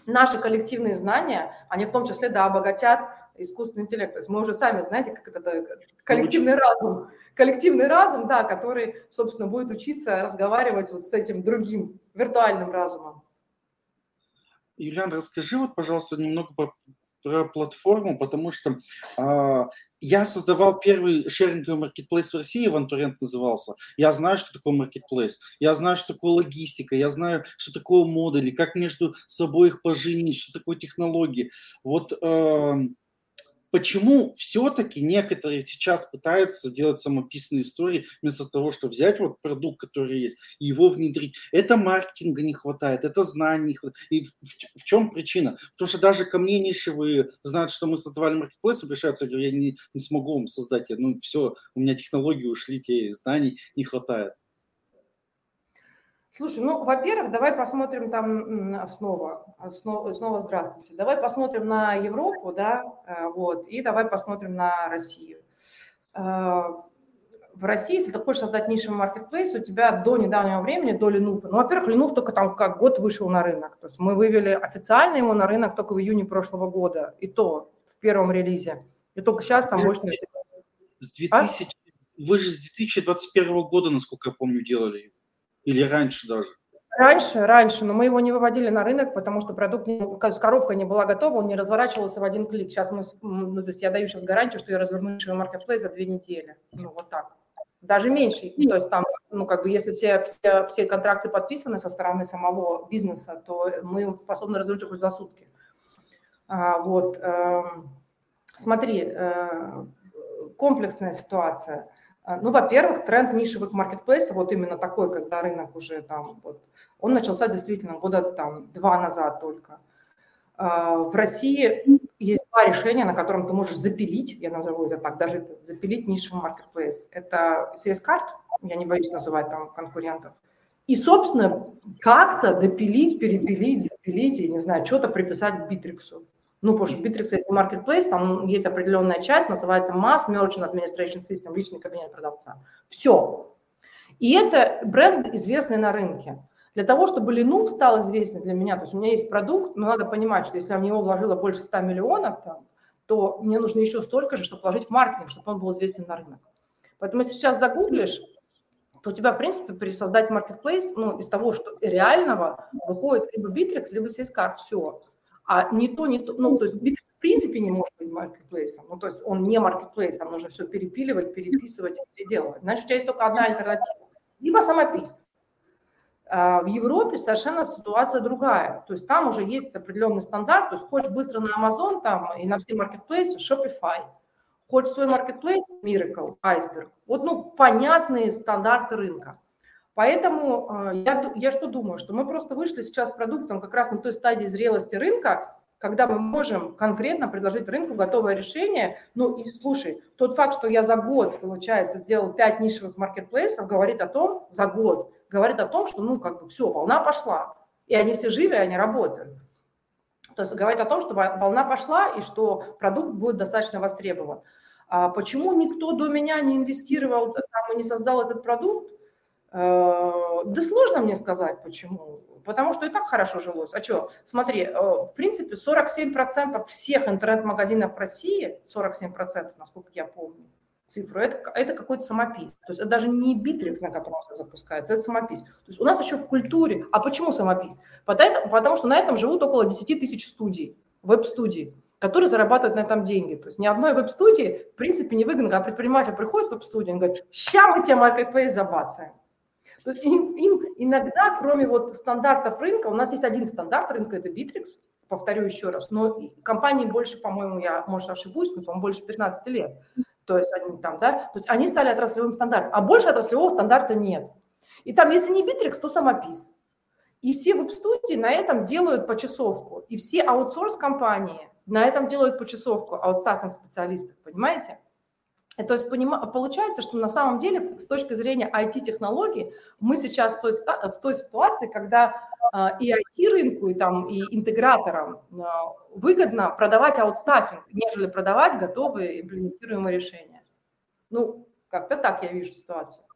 наши коллективные знания, они в том числе, да, обогатят искусственный интеллект. То есть мы уже сами знаете, как это коллективный разум. Коллективный разум, да, который, собственно, будет учиться разговаривать вот с этим другим виртуальным разумом. Юлиан, расскажи вот, пожалуйста, немного по про платформу, потому что э, я создавал первый шеринговый маркетплейс в России, Вантурент назывался. Я знаю, что такое маркетплейс, я знаю, что такое логистика, я знаю, что такое модули, как между собой их поженить, что такое технологии. Вот э, почему все-таки некоторые сейчас пытаются делать самописные истории вместо того, чтобы взять вот продукт, который есть, и его внедрить. Это маркетинга не хватает, это знаний не хватает. И в, в, в чем причина? Потому что даже ко мне нишевые знают, что мы создавали маркетплейс, обращаются, я говорю, я не, не смогу вам создать, ну все, у меня технологии ушли, те знаний не хватает. Слушай, ну, во-первых, давай посмотрим там снова, снова, снова здравствуйте. Давай посмотрим на Европу, да, э, вот, и давай посмотрим на Россию. Э, в России, если ты хочешь создать нишевый маркетплейс, у тебя до недавнего времени, до Ленуфа, ну, во-первых, Ленуф только там как год вышел на рынок, то есть мы вывели официально его на рынок только в июне прошлого года, и то в первом релизе, и только сейчас там мощность... С 2000... А? Вы же с 2021 года, насколько я помню, делали его. Или раньше даже? Раньше, раньше, но мы его не выводили на рынок, потому что продукт, не, коробка не была готова, он не разворачивался в один клик. Сейчас мы, ну, то есть я даю сейчас гарантию, что я разверну маркетплейс за две недели. Ну, вот так. Даже меньше. То есть там, ну, как бы, если все, все, все контракты подписаны со стороны самого бизнеса, то мы способны развернуть их за сутки. А, вот. Э, смотри, э, комплексная ситуация. А, ну, во-первых, тренд нишевых маркетплейсов, вот именно такой, когда рынок уже там, вот, он начался действительно года там два назад только. В России есть два решения, на котором ты можешь запилить, я назову это так, даже запилить нишевый маркетплейс. Это CS-карт, я не боюсь называть там конкурентов, и, собственно, как-то допилить, перепилить, запилить, и, не знаю, что-то приписать к Битриксу. Ну, потому что Bittrex – это marketplace, там есть определенная часть, называется Mass Merchant Administration System, личный кабинет продавца. Все. И это бренд, известный на рынке. Для того, чтобы Linux стал известен для меня, то есть у меня есть продукт, но надо понимать, что если я в него вложила больше 100 миллионов, там, то мне нужно еще столько же, чтобы вложить в маркетинг, чтобы он был известен на рынок. Поэтому если сейчас загуглишь, то у тебя, в принципе, при создать marketplace, ну, из того, что реального, выходит либо Bittrex, либо Salescard, все. А не то, не то, ну, то есть Bittrex в принципе не может быть маркетплейсом, ну, то есть он не маркетплейс, там нужно все перепиливать, переписывать, переделывать. Значит, у тебя есть только одна альтернатива. Либо самопис. А в Европе совершенно ситуация другая. То есть там уже есть определенный стандарт. То есть хочешь быстро на Amazon там и на все маркетплейсы, Shopify – Хочешь свой маркетплейс? Miracle, Iceberg. Вот, ну, понятные стандарты рынка. Поэтому э, я, я что думаю, что мы просто вышли сейчас с продуктом как раз на той стадии зрелости рынка, когда мы можем конкретно предложить рынку готовое решение. Ну и слушай, тот факт, что я за год, получается, сделал 5 нишевых маркетплейсов, говорит о том, за год, говорит о том, что, ну, как бы все, волна пошла. И они все живы, и они работают. То есть говорит о том, что волна пошла и что продукт будет достаточно востребован. А почему никто до меня не инвестировал там, и не создал этот продукт? Э, да сложно мне сказать, почему. Потому что и так хорошо жилось. А что, смотри, э, в принципе, 47% всех интернет-магазинов в России, 47%, насколько я помню, цифру, это, это какой-то самопись. То есть это даже не битрикс, на котором все запускается, это самопись. То есть у нас еще в культуре. А почему самопись? Потому, потому что на этом живут около 10 тысяч студий, веб-студий которые зарабатывают на этом деньги. То есть ни одной веб-студии, в принципе, не выгодно, когда предприниматель приходит в веб-студию, он говорит, ща мы тебе маркетплейс забацаем. То есть им, им иногда, кроме вот стандартов рынка, у нас есть один стандарт рынка, это Bittrex, повторю еще раз, но компании больше, по-моему, я, может, ошибусь, но, по-моему, больше 15 лет. То есть они там, да, то есть они стали отраслевым стандартом, а больше отраслевого стандарта нет. И там, если не Bittrex, то самопис. И все веб-студии на этом делают почасовку. И все аутсорс-компании на этом делают почасовку аутстатных специалистов, понимаете? И то есть получается, что на самом деле с точки зрения IT-технологий мы сейчас в той, в той ситуации, когда а, и IT-рынку, и, там, и интеграторам выгодно продавать аутстаффинг, нежели продавать готовые имплементируемые решения. Ну, как-то так я вижу ситуацию.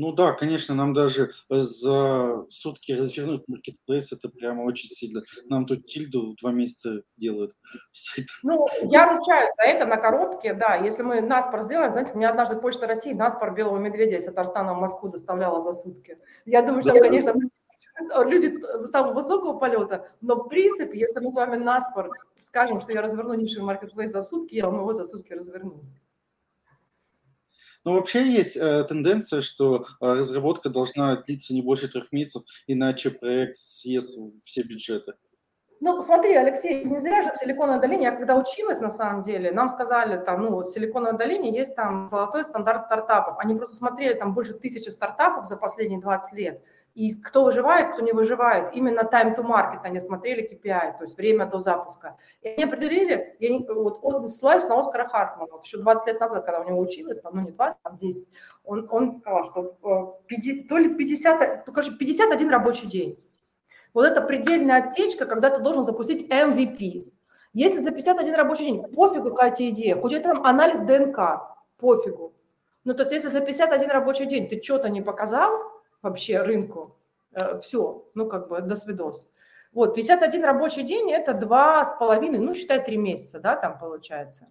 Ну да, конечно, нам даже за сутки развернуть маркетплейс, это прямо очень сильно. Нам тут тильду два месяца делают. Ну, я ручаюсь за это на коробке, да. Если мы наспор сделаем, знаете, мне однажды Почта России наспор белого медведя из Татарстана в Москву доставляла за сутки. Я думаю, что, конечно, люди самого высокого полета, но в принципе, если мы с вами наспор скажем, что я разверну нишевый маркетплейс за сутки, я вам его за сутки разверну. Но вообще есть э, тенденция, что э, разработка должна длиться не больше трех месяцев, иначе проект съест все бюджеты. Ну, смотри, Алексей, не зря же в Силиконовой долине, я когда училась, на самом деле, нам сказали, там, ну, вот в Силиконовой долине есть там золотой стандарт стартапов. Они просто смотрели там больше тысячи стартапов за последние 20 лет и кто выживает, кто не выживает. Именно time to market они смотрели KPI, то есть время до запуска. И они определили, я не, вот он ссылаюсь на Оскара Хартмана, вот еще 20 лет назад, когда у него училась, там, ну не 20, там 10, он, он сказал, что 50, э, то ли 50, ну, короче, 51 рабочий день. Вот это предельная отсечка, когда ты должен запустить MVP. Если за 51 рабочий день, пофигу какая тебе идея, хоть это там анализ ДНК, пофигу. Ну, то есть если за 51 рабочий день ты что-то не показал, вообще рынку. Э, Все, ну как бы до свидос. Вот, 51 рабочий день – это два с половиной, ну, считай, три месяца, да, там получается.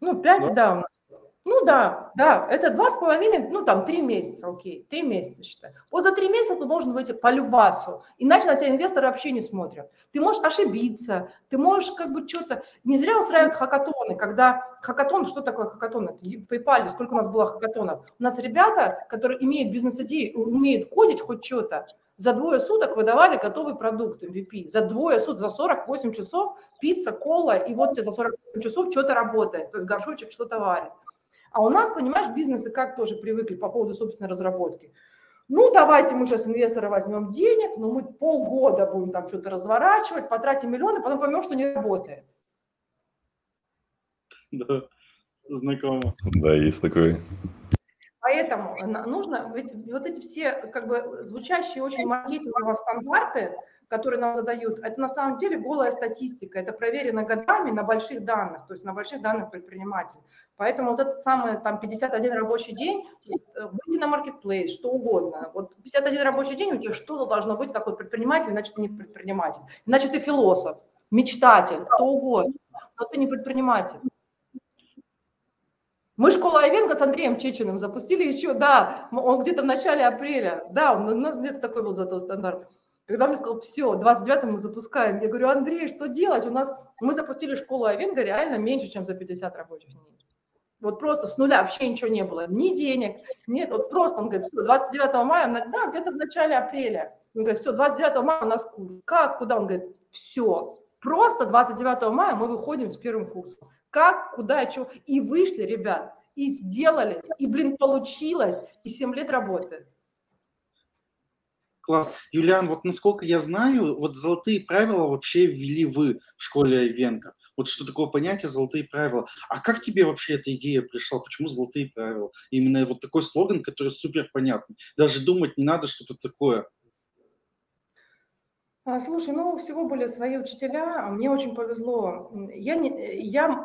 Ну, пять, да, да у нас. Ну да, да, это два с половиной, ну там три месяца, окей, три месяца считай. Вот за три месяца ты должен выйти по любасу, иначе на тебя инвесторы вообще не смотрят. Ты можешь ошибиться, ты можешь как бы что-то... Не зря устраивают хакатоны, когда... Хакатон, что такое хакатон? Это PayPal, сколько у нас было хакатонов? У нас ребята, которые имеют бизнес-идеи, умеют кодить хоть что-то, за двое суток выдавали готовый продукт MVP. За двое суток, за 48 часов пицца, кола, и вот тебе за 48 часов что-то работает. То есть горшочек что-то варит. А у нас, понимаешь, бизнесы как тоже привыкли по поводу собственной разработки. Ну, давайте мы сейчас инвестора возьмем денег, но мы полгода будем там что-то разворачивать, потратим миллионы, потом поймем, что не работает. Да, знакомо. Да, есть такое. Поэтому нужно, ведь вот эти все как бы звучащие очень маркетинговые стандарты, которые нам задают, это на самом деле голая статистика, это проверено годами на больших данных, то есть на больших данных предпринимателей. Поэтому вот этот самый там 51 рабочий день, э, выйти на маркетплейс, что угодно. Вот 51 рабочий день у тебя что-то должно быть, как вот предприниматель, иначе ты не предприниматель. Иначе ты философ, мечтатель, кто угодно, но ты не предприниматель. Мы школу Айвенко с Андреем Чеченым запустили еще, да, он где-то в начале апреля. Да, у нас где-то такой был зато стандарт. Когда он мне сказал, все, 29 мы запускаем, я говорю, Андрей, что делать? У нас, мы запустили школу Айвенго реально меньше, чем за 50 рабочих дней. Вот просто с нуля вообще ничего не было, ни денег, нет, вот просто, он говорит, все, 29 мая, да, где-то в начале апреля. Он говорит, все, 29 мая у нас курс. Как, куда? Он говорит, все, просто 29 мая мы выходим с первым курсом как, куда, чего. И вышли, ребят, и сделали, и, блин, получилось, и 7 лет работает. Класс. Юлиан, вот насколько я знаю, вот золотые правила вообще ввели вы в школе Айвенко. Вот что такое понятие «золотые правила». А как тебе вообще эта идея пришла? Почему «золотые правила»? Именно вот такой слоган, который супер понятный. Даже думать не надо что-то такое. А, слушай, ну, всего были свои учителя. Мне очень повезло. Я, не, я,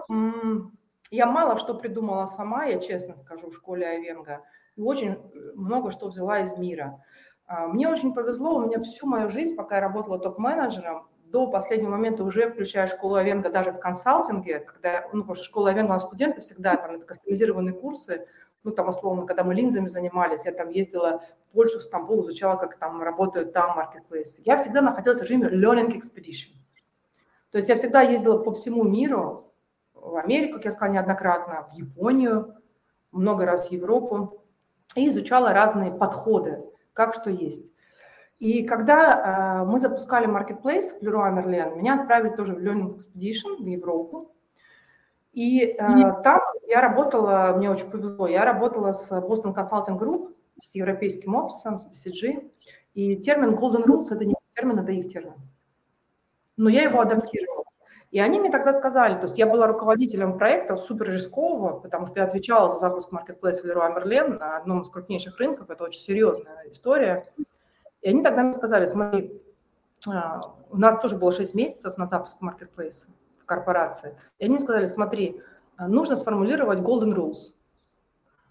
я мало что придумала сама, я честно скажу, в школе Айвенга. И очень много что взяла из мира. А, мне очень повезло, у меня всю мою жизнь, пока я работала топ-менеджером, до последнего момента уже включая школу Авенга даже в консалтинге, когда, ну, потому что школа Авенга у нас студенты всегда, там, это кастомизированные курсы, ну, там, условно, когда мы линзами занимались, я там ездила в Польшу, в Стамбул, изучала, как там работают там маркетплейсы. Я всегда находилась в режиме learning expedition. То есть я всегда ездила по всему миру, в Америку, как я сказала неоднократно, в Японию, много раз в Европу, и изучала разные подходы, как что есть. И когда э, мы запускали marketplace в Leroy Merlin, меня отправили тоже в Learning Expedition в Европу, и э, там я работала, мне очень повезло, я работала с Boston Consulting Group, с европейским офисом, с BCG. И термин Golden Rules – это не термин, это их термин. Но я его адаптировала. И они мне тогда сказали, то есть я была руководителем проекта супер рискового, потому что я отвечала за запуск маркетплейса Leroy Merlin на одном из крупнейших рынков, это очень серьезная история. И они тогда мне сказали, смотри, а, у нас тоже было 6 месяцев на запуск маркетплейса в корпорации. И они мне сказали, смотри, нужно сформулировать golden rules.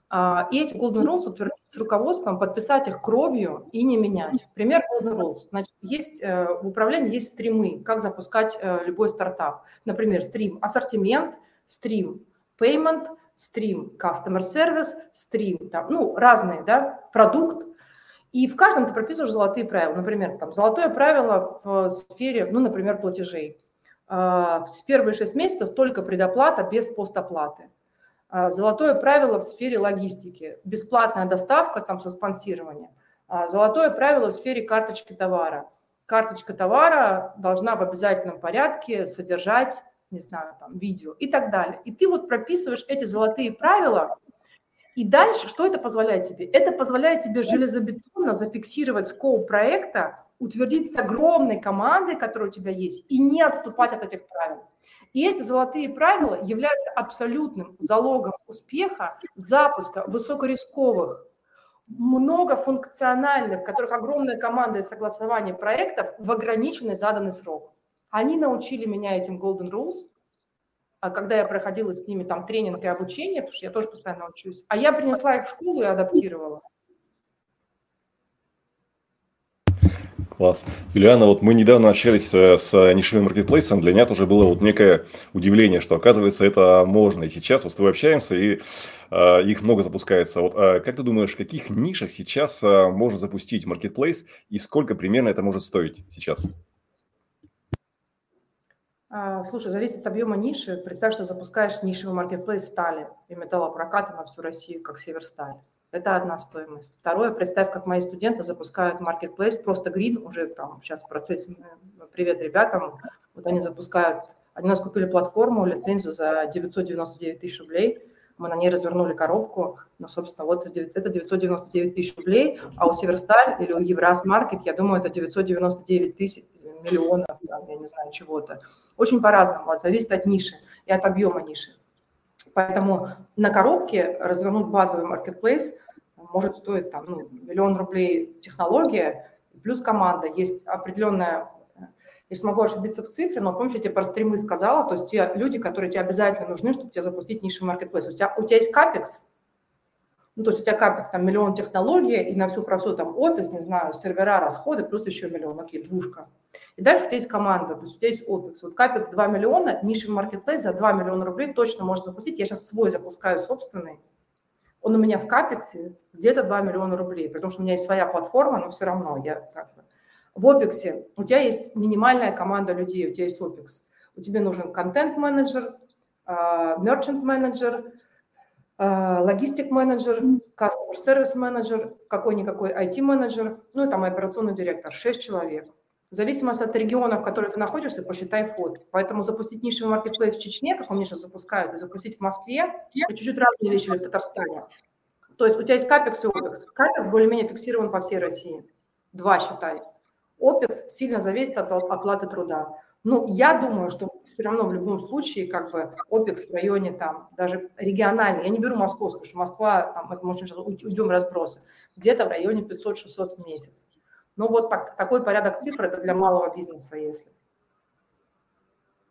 А, и эти golden rules утвердить с руководством, подписать их кровью и не менять. Пример golden rules. Значит, есть э, в управлении есть стримы, как запускать э, любой стартап. Например, стрим ассортимент, стрим payment, стрим customer service, стрим, там, ну, разные, да, продукт, и в каждом ты прописываешь золотые правила. Например, там, золотое правило в сфере, ну, например, платежей. А, в первые шесть месяцев только предоплата без постоплаты. А, золотое правило в сфере логистики. Бесплатная доставка там со спонсированием. А, золотое правило в сфере карточки товара. Карточка товара должна в обязательном порядке содержать, не знаю, там, видео и так далее. И ты вот прописываешь эти золотые правила и дальше что это позволяет тебе? Это позволяет тебе железобетонно зафиксировать скоп проекта, утвердить с огромной командой, которая у тебя есть, и не отступать от этих правил. И эти золотые правила являются абсолютным залогом успеха запуска высокорисковых, многофункциональных, в которых огромная команда и согласование проектов в ограниченный заданный срок. Они научили меня этим Golden Rules – а когда я проходила с ними там тренинг и обучение, потому что я тоже постоянно учусь, а я принесла их в школу и адаптировала. Класс. Юлиана, вот мы недавно общались э, с нишевым маркетплейсом, для меня тоже было вот некое удивление, что оказывается это можно. И сейчас вот с тобой общаемся, и э, их много запускается. Вот э, как ты думаешь, в каких нишах сейчас э, можно запустить маркетплейс и сколько примерно это может стоить сейчас? А, слушай, зависит от объема ниши. Представь, что запускаешь нишевый маркетплейс стали и металлопроката на всю Россию, как Северсталь. Это одна стоимость. Второе, представь, как мои студенты запускают маркетплейс, просто грин, уже там сейчас в процессе, привет ребятам, вот они запускают, они у нас купили платформу, лицензию за 999 тысяч рублей, мы на ней развернули коробку, ну, собственно, вот это 999 тысяч рублей, а у Северсталь или у Евраз Маркет, я думаю, это 999 тысяч миллионов, я не знаю, чего-то. Очень по-разному, зависит от ниши и от объема ниши. Поэтому на коробке развернуть базовый marketplace может стоить там, ну, миллион рублей технология, плюс команда. Есть определенная, я смогу ошибиться в цифре, но помнишь, я тебе про стримы сказала, то есть те люди, которые тебе обязательно нужны, чтобы тебе запустить нишевый marketplace. У тебя, у тебя есть капекс, ну, то есть у тебя капекс, там, миллион технологий, и на всю про все, там, офис, не знаю, сервера, расходы, плюс еще миллион, окей, двушка. И дальше у тебя есть команда, то есть у тебя есть опекс. Вот капекс 2 миллиона, нишевый маркетплейс за 2 миллиона рублей точно можно запустить. Я сейчас свой запускаю собственный. Он у меня в капексе где-то 2 миллиона рублей, потому что у меня есть своя платформа, но все равно я как бы... В опексе у тебя есть минимальная команда людей, у тебя есть опекс. У тебя нужен контент-менеджер, мерчант-менеджер, логистик-менеджер, customer service менеджер какой-никакой IT-менеджер, ну и там операционный директор, 6 человек. В зависимости от региона, в котором ты находишься, посчитай фот. Поэтому запустить нишевый маркетплейс в Чечне, как он мне сейчас запускают, и запустить в Москве, это чуть-чуть разные вещи или в Татарстане. То есть у тебя есть капекс и опекс. Капекс более-менее фиксирован по всей России. Два считай. Опекс сильно зависит от оплаты труда. Ну, я думаю, что все равно в любом случае, как бы, опекс в районе там, даже региональный, я не беру московскую, что Москва, там, это, может, уйдем разбросы, где-то в районе 500-600 в месяц. Ну, вот так, такой порядок цифр – это для малого бизнеса, если.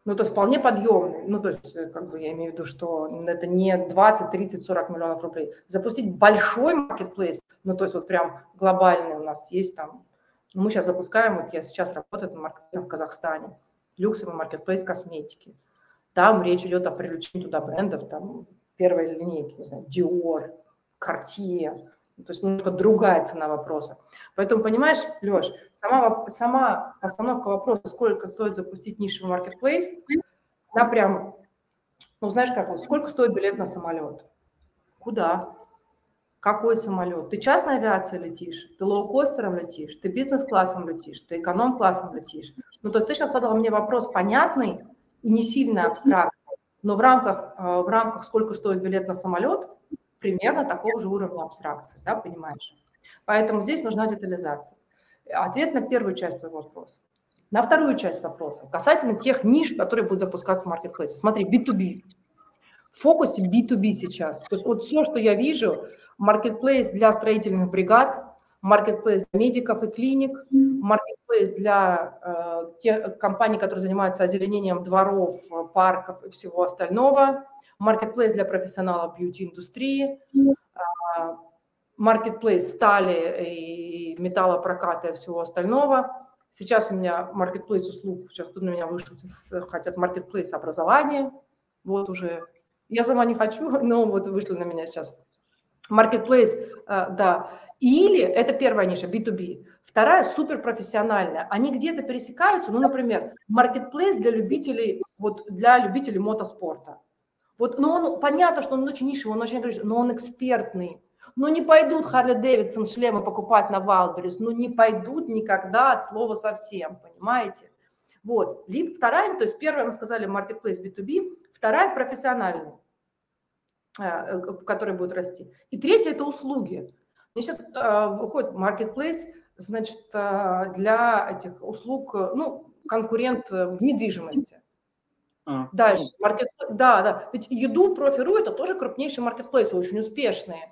Ну, то есть вполне подъемный. Ну, то есть, э, как бы я имею в виду, что это не 20, 30, 40 миллионов рублей. Запустить большой маркетплейс, ну, то есть вот прям глобальный у нас есть там. Ну, мы сейчас запускаем, вот я сейчас работаю на маркетплейсе в Казахстане, люксовый маркетплейс косметики. Там речь идет о привлечении туда брендов, там первой линейки, не знаю, Dior, Cartier, то есть немножко другая цена вопроса. Поэтому, понимаешь, Леш, сама, сама постановка вопроса, сколько стоит запустить нишевый маркетплейс, она прям, ну знаешь как, вот, сколько стоит билет на самолет? Куда? Какой самолет? Ты частной авиацией летишь, ты лоукостером летишь, ты бизнес-классом летишь, ты эконом-классом летишь. Ну, то есть ты сейчас задал мне вопрос понятный и не сильно абстрактный, но в рамках, э, в рамках сколько стоит билет на самолет – примерно такого же уровня абстракции, да, понимаешь? Поэтому здесь нужна детализация. Ответ на первую часть твоего вопроса. На вторую часть вопроса, касательно тех ниш, которые будут запускаться в маркетплейсе. Смотри, B2B. В фокусе B2B сейчас. То есть вот все, что я вижу, маркетплейс для строительных бригад, маркетплейс для медиков и клиник, маркетплейс для э, тех компаний, которые занимаются озеленением дворов, парков и всего остального – маркетплейс для профессионалов бьюти-индустрии, маркетплейс стали и металлопроката и всего остального. Сейчас у меня маркетплейс услуг, сейчас тут на меня вышли, хотят маркетплейс образования, вот уже. Я сама не хочу, но вот вышли на меня сейчас. Маркетплейс, да. Или, это первая ниша, B2B. Вторая суперпрофессиональная. Они где-то пересекаются, ну, например, маркетплейс для любителей, вот для любителей мотоспорта. Вот, но он, понятно, что он очень нишевый, он очень но он экспертный. Но не пойдут Харли Дэвидсон шлемы покупать на Валберис, ну не пойдут никогда от слова совсем, понимаете? Вот. Либо вторая, то есть первая мы сказали marketplace B2B, вторая профессиональный, э, в которой будет расти. И третья это услуги. Мне сейчас э, выходит marketplace, значит, э, для этих услуг, ну, конкурент в недвижимости. А, Дальше. Маркет... Да, да. Ведь еду профи.ру это тоже крупнейшие маркетплейсы, очень успешные.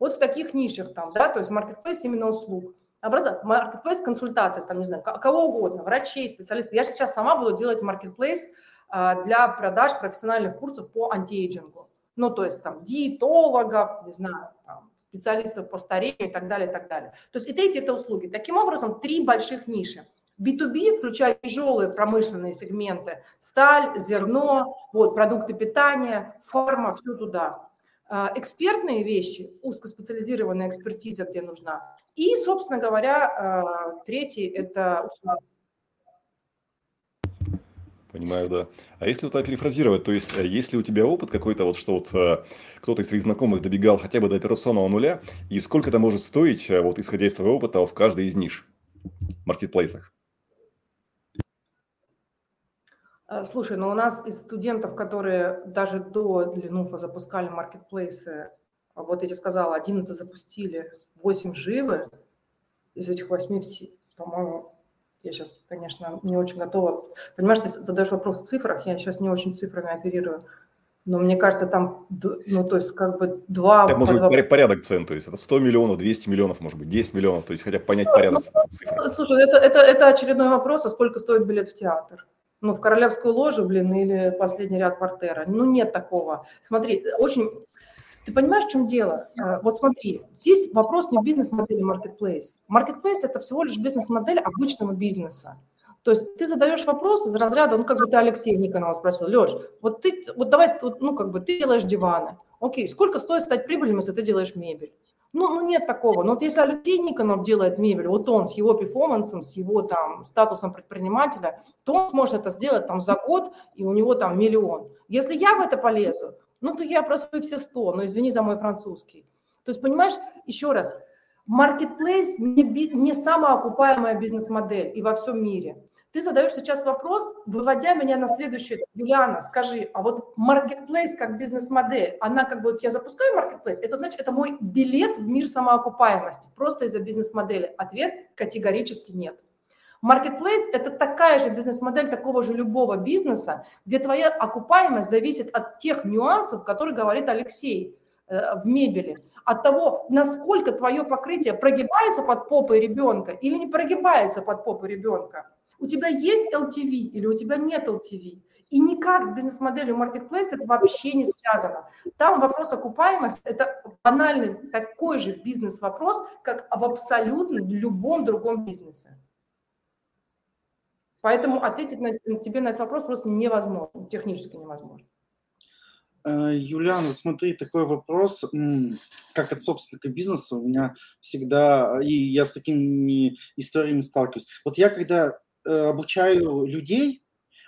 Вот в таких нишах там, да, то есть маркетплейс именно услуг. Образа, маркетплейс консультация, там, не знаю, кого угодно, врачей, специалистов. Я сейчас сама буду делать маркетплейс а, для продаж профессиональных курсов по антиэйджингу. Ну, то есть там диетологов, не знаю, там, специалистов по старению и так далее, и так далее. То есть и третье – это услуги. Таким образом, три больших ниши – B2B, включая тяжелые промышленные сегменты, сталь, зерно, вот, продукты питания, фарма, все туда. А, экспертные вещи, узкоспециализированная экспертиза, где нужна. И, собственно говоря, а, третий – это. Понимаю, да. А если вот так перефразировать, то есть, э, есть ли у тебя опыт какой-то, вот что вот э, кто-то из твоих знакомых добегал хотя бы до операционного нуля, и сколько это может стоить, э, вот исходя из твоего опыта, в каждой из ниш, маркетплейсах? Э, слушай, ну у нас из студентов, которые даже до Ленуфа запускали маркетплейсы, а вот я тебе сказала, 11 запустили, 8 живы, из этих 8, по-моему, я сейчас, конечно, не очень готова. Понимаешь, ты задаешь вопрос в цифрах, я сейчас не очень цифрами оперирую. Но мне кажется, там, ну, то есть, как бы два... Это может быть порядок цен, то есть это 100 миллионов, 200 миллионов, может быть, 10 миллионов, то есть хотя бы понять порядок ну, цифр. Слушай, это, это, это очередной вопрос, а сколько стоит билет в театр? Ну, в королевскую ложу, блин, или последний ряд портера. Ну, нет такого. Смотри, очень... Ты понимаешь, в чем дело? А, вот смотри, здесь вопрос не бизнес-модели marketplace. Marketplace – это всего лишь бизнес-модель обычного бизнеса. То есть ты задаешь вопрос из разряда, ну, как бы ты Алексей Никонова спросил, Леш, вот ты, вот давай, ну, как бы ты делаешь диваны. Окей, сколько стоит стать прибыльным, если ты делаешь мебель? Ну, ну, нет такого. Но вот если Алексей Никонов делает мебель, вот он с его перформансом, с его там статусом предпринимателя, то он сможет это сделать там за год, и у него там миллион. Если я в это полезу, ну, то я просую все сто, но извини за мой французский. То есть, понимаешь, еще раз, marketplace не, не самая окупаемая бизнес-модель и во всем мире. Ты задаешь сейчас вопрос, выводя меня на следующий. Юлиана, скажи, а вот marketplace как бизнес-модель, она как бы, вот я запускаю marketplace, это значит, это мой билет в мир самоокупаемости, просто из-за бизнес-модели? Ответ категорически нет. Marketplace – это такая же бизнес-модель такого же любого бизнеса, где твоя окупаемость зависит от тех нюансов, которые говорит Алексей э, в мебели от того, насколько твое покрытие прогибается под попой ребенка или не прогибается под попой ребенка. У тебя есть LTV или у тебя нет LTV? И никак с бизнес-моделью Marketplace это вообще не связано. Там вопрос окупаемости – это банальный такой же бизнес-вопрос, как в абсолютно любом другом бизнесе. Поэтому ответить на, тебе на этот вопрос просто невозможно, технически невозможно. Э, Юлиан, вот смотри, такой вопрос, как от собственника бизнеса, у меня всегда, и я с такими историями сталкиваюсь. Вот я когда обучаю людей,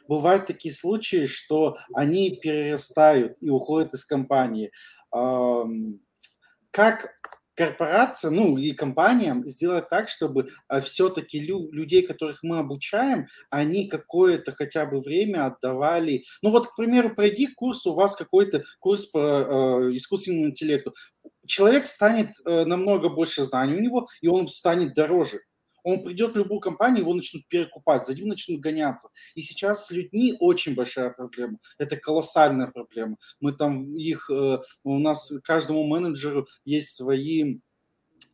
бывают такие случаи, что они перерастают и уходят из компании. Как корпорация, ну и компаниям сделать так, чтобы а, все-таки лю- людей, которых мы обучаем, они какое-то хотя бы время отдавали. Ну вот, к примеру, пройди курс, у вас какой-то курс по э, искусственному интеллекту. Человек станет э, намного больше знаний у него, и он станет дороже он придет в любую компанию, его начнут перекупать, за ним начнут гоняться. И сейчас с людьми очень большая проблема. Это колоссальная проблема. Мы там их, э, у нас каждому менеджеру есть свои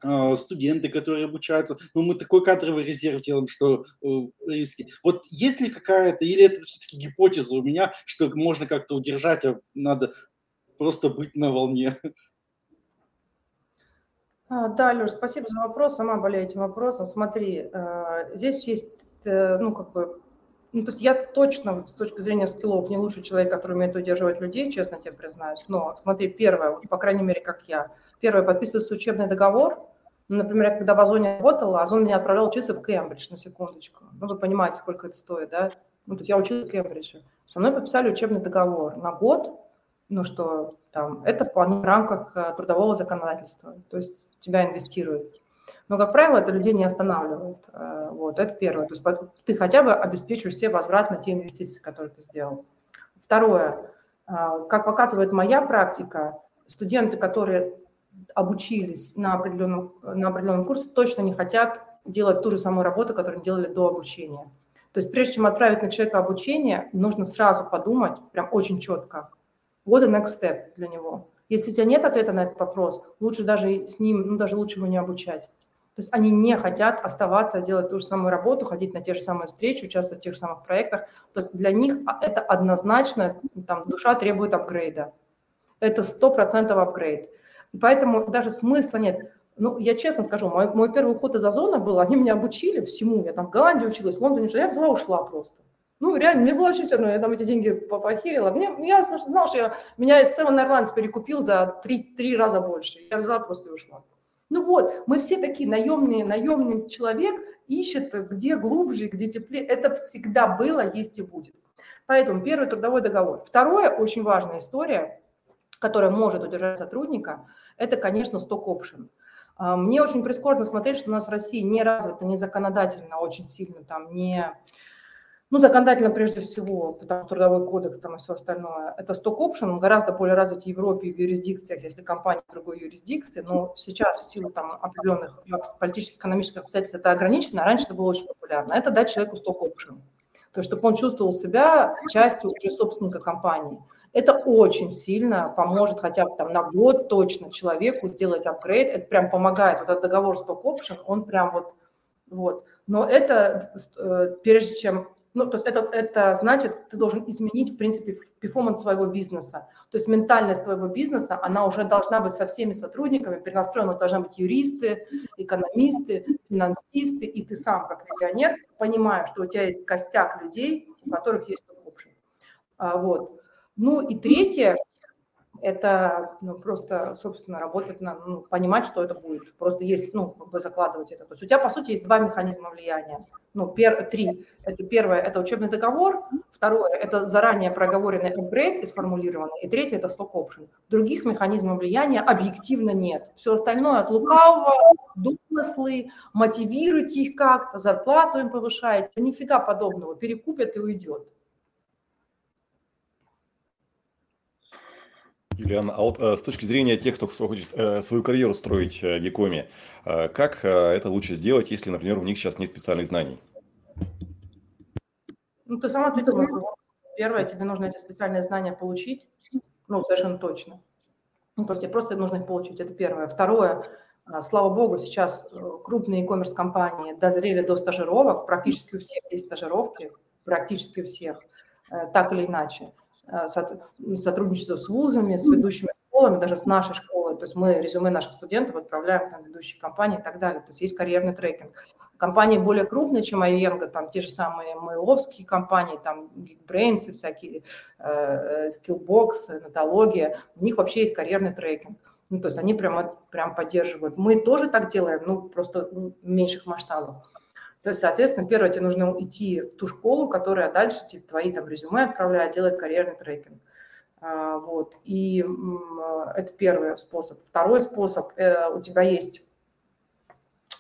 э, студенты, которые обучаются, но мы такой кадровый резерв делаем, что э, риски. Вот есть ли какая-то, или это все-таки гипотеза у меня, что можно как-то удержать, а надо просто быть на волне? А, да, Леш, спасибо за вопрос. Сама болею этим вопросом. Смотри, э, здесь есть, э, ну, как бы, ну, то есть я точно с точки зрения скиллов не лучший человек, который умеет удерживать людей, честно тебе признаюсь. Но смотри, первое, по крайней мере, как я. Первое, подписывается учебный договор. Ну, например, когда в Озоне работала, Озон меня отправлял учиться в Кембридж, на секундочку. Ну, вы понимаете, сколько это стоит, да? Ну, то есть я училась в Кембридже. Со мной подписали учебный договор на год, ну, что там, это вполне в рамках э, трудового законодательства. То есть тебя инвестируют. Но, как правило, это людей не останавливает. Э, вот, это первое. То есть ты хотя бы обеспечиваешь себе возврат на те инвестиции, которые ты сделал. Второе. Э, как показывает моя практика, студенты, которые обучились на определенном, на определенном курсе, точно не хотят делать ту же самую работу, которую делали до обучения. То есть прежде чем отправить на человека обучение, нужно сразу подумать, прям очень четко, вот и next step для него. Если у тебя нет ответа на этот вопрос, лучше даже с ним, ну даже лучше его не обучать. То есть они не хотят оставаться, делать ту же самую работу, ходить на те же самые встречи, участвовать в тех же самых проектах. То есть для них это однозначно, там, душа требует апгрейда. Это сто процентов апгрейд. И поэтому даже смысла нет. Ну, я честно скажу, мой, мой первый уход из Озона был, они меня обучили всему. Я там в Голландии училась, в Лондоне, я взяла, ушла просто. Ну, реально, мне было чуть равно, я там эти деньги похерила. Мне, я знал, что я, меня Seven Airlines перекупил за три, три раза больше. Я взяла просто и ушла. Ну вот, мы все такие наемные, наемный человек ищет, где глубже, где теплее. Это всегда было, есть и будет. Поэтому первый трудовой договор. Второе, очень важная история, которая может удержать сотрудника, это, конечно, сток-опшн. Мне очень прискорбно смотреть, что у нас в России не развито, не законодательно очень сильно, там, не Ну, законодательно прежде всего, потому что трудовой кодекс там и все остальное. Это сток option, он гораздо более развит в Европе в юрисдикциях, если компания в другой юрисдикции, но сейчас в силу там определенных политических, экономических обстоятельств это ограничено, а раньше это было очень популярно. Это дать человеку сток option, то есть чтобы он чувствовал себя частью уже собственника компании. Это очень сильно поможет хотя бы там на год точно человеку сделать апгрейд. Это прям помогает. Вот этот договор Option, он прям вот, вот. Но это э, прежде чем ну, то есть это, это значит, ты должен изменить, в принципе, перформанс своего бизнеса. То есть ментальность твоего бизнеса, она уже должна быть со всеми сотрудниками перенастроена. Должны быть юристы, экономисты, финансисты, и ты сам, как визионер, понимаешь, что у тебя есть костяк людей, у которых есть опшен. А, вот. Ну и третье, это ну, просто, собственно, работать на, ну, понимать, что это будет. Просто есть, ну, как бы закладывать это. То есть у тебя, по сути, есть два механизма влияния. Ну, пер, три. Это первое, это учебный договор. Второе, это заранее проговоренный апгрейд и сформулированный. И третье, это сток option. Других механизмов влияния объективно нет. Все остальное от лукавого, домыслы, мотивируйте их как-то, зарплату им повышаете. Нифига подобного. Перекупят и уйдет. Юлиан, а вот э, с точки зрения тех, кто хочет э, свою карьеру строить в э, как э, это лучше сделать, если, например, у них сейчас нет специальных знаний? Ну, ты сама ответила на свой Первое, тебе нужно эти специальные знания получить, ну, совершенно точно. Ну, то есть тебе просто нужно их получить, это первое. Второе, слава богу, сейчас крупные e-commerce компании дозрели до стажировок, практически у всех есть стажировки, практически у всех, так или иначе. Э, сотрудничество с вузами, с ведущими школами, даже с нашей школой. То есть мы резюме наших студентов отправляем там, в ведущие компании и так далее. То есть есть карьерный трекинг. Компании более крупные, чем Айвенга, там те же самые мейловские компании, там Geekbrains, всякие э, Skillbox, Натология, у них вообще есть карьерный трекинг. Ну, то есть они прямо, прям поддерживают. Мы тоже так делаем, ну, просто в меньших масштабах. То есть, соответственно, первое, тебе нужно идти в ту школу, которая дальше типа, твои там резюме отправляет, делает карьерный трекинг. А, вот. И это первый способ. Второй способ, э, у тебя есть,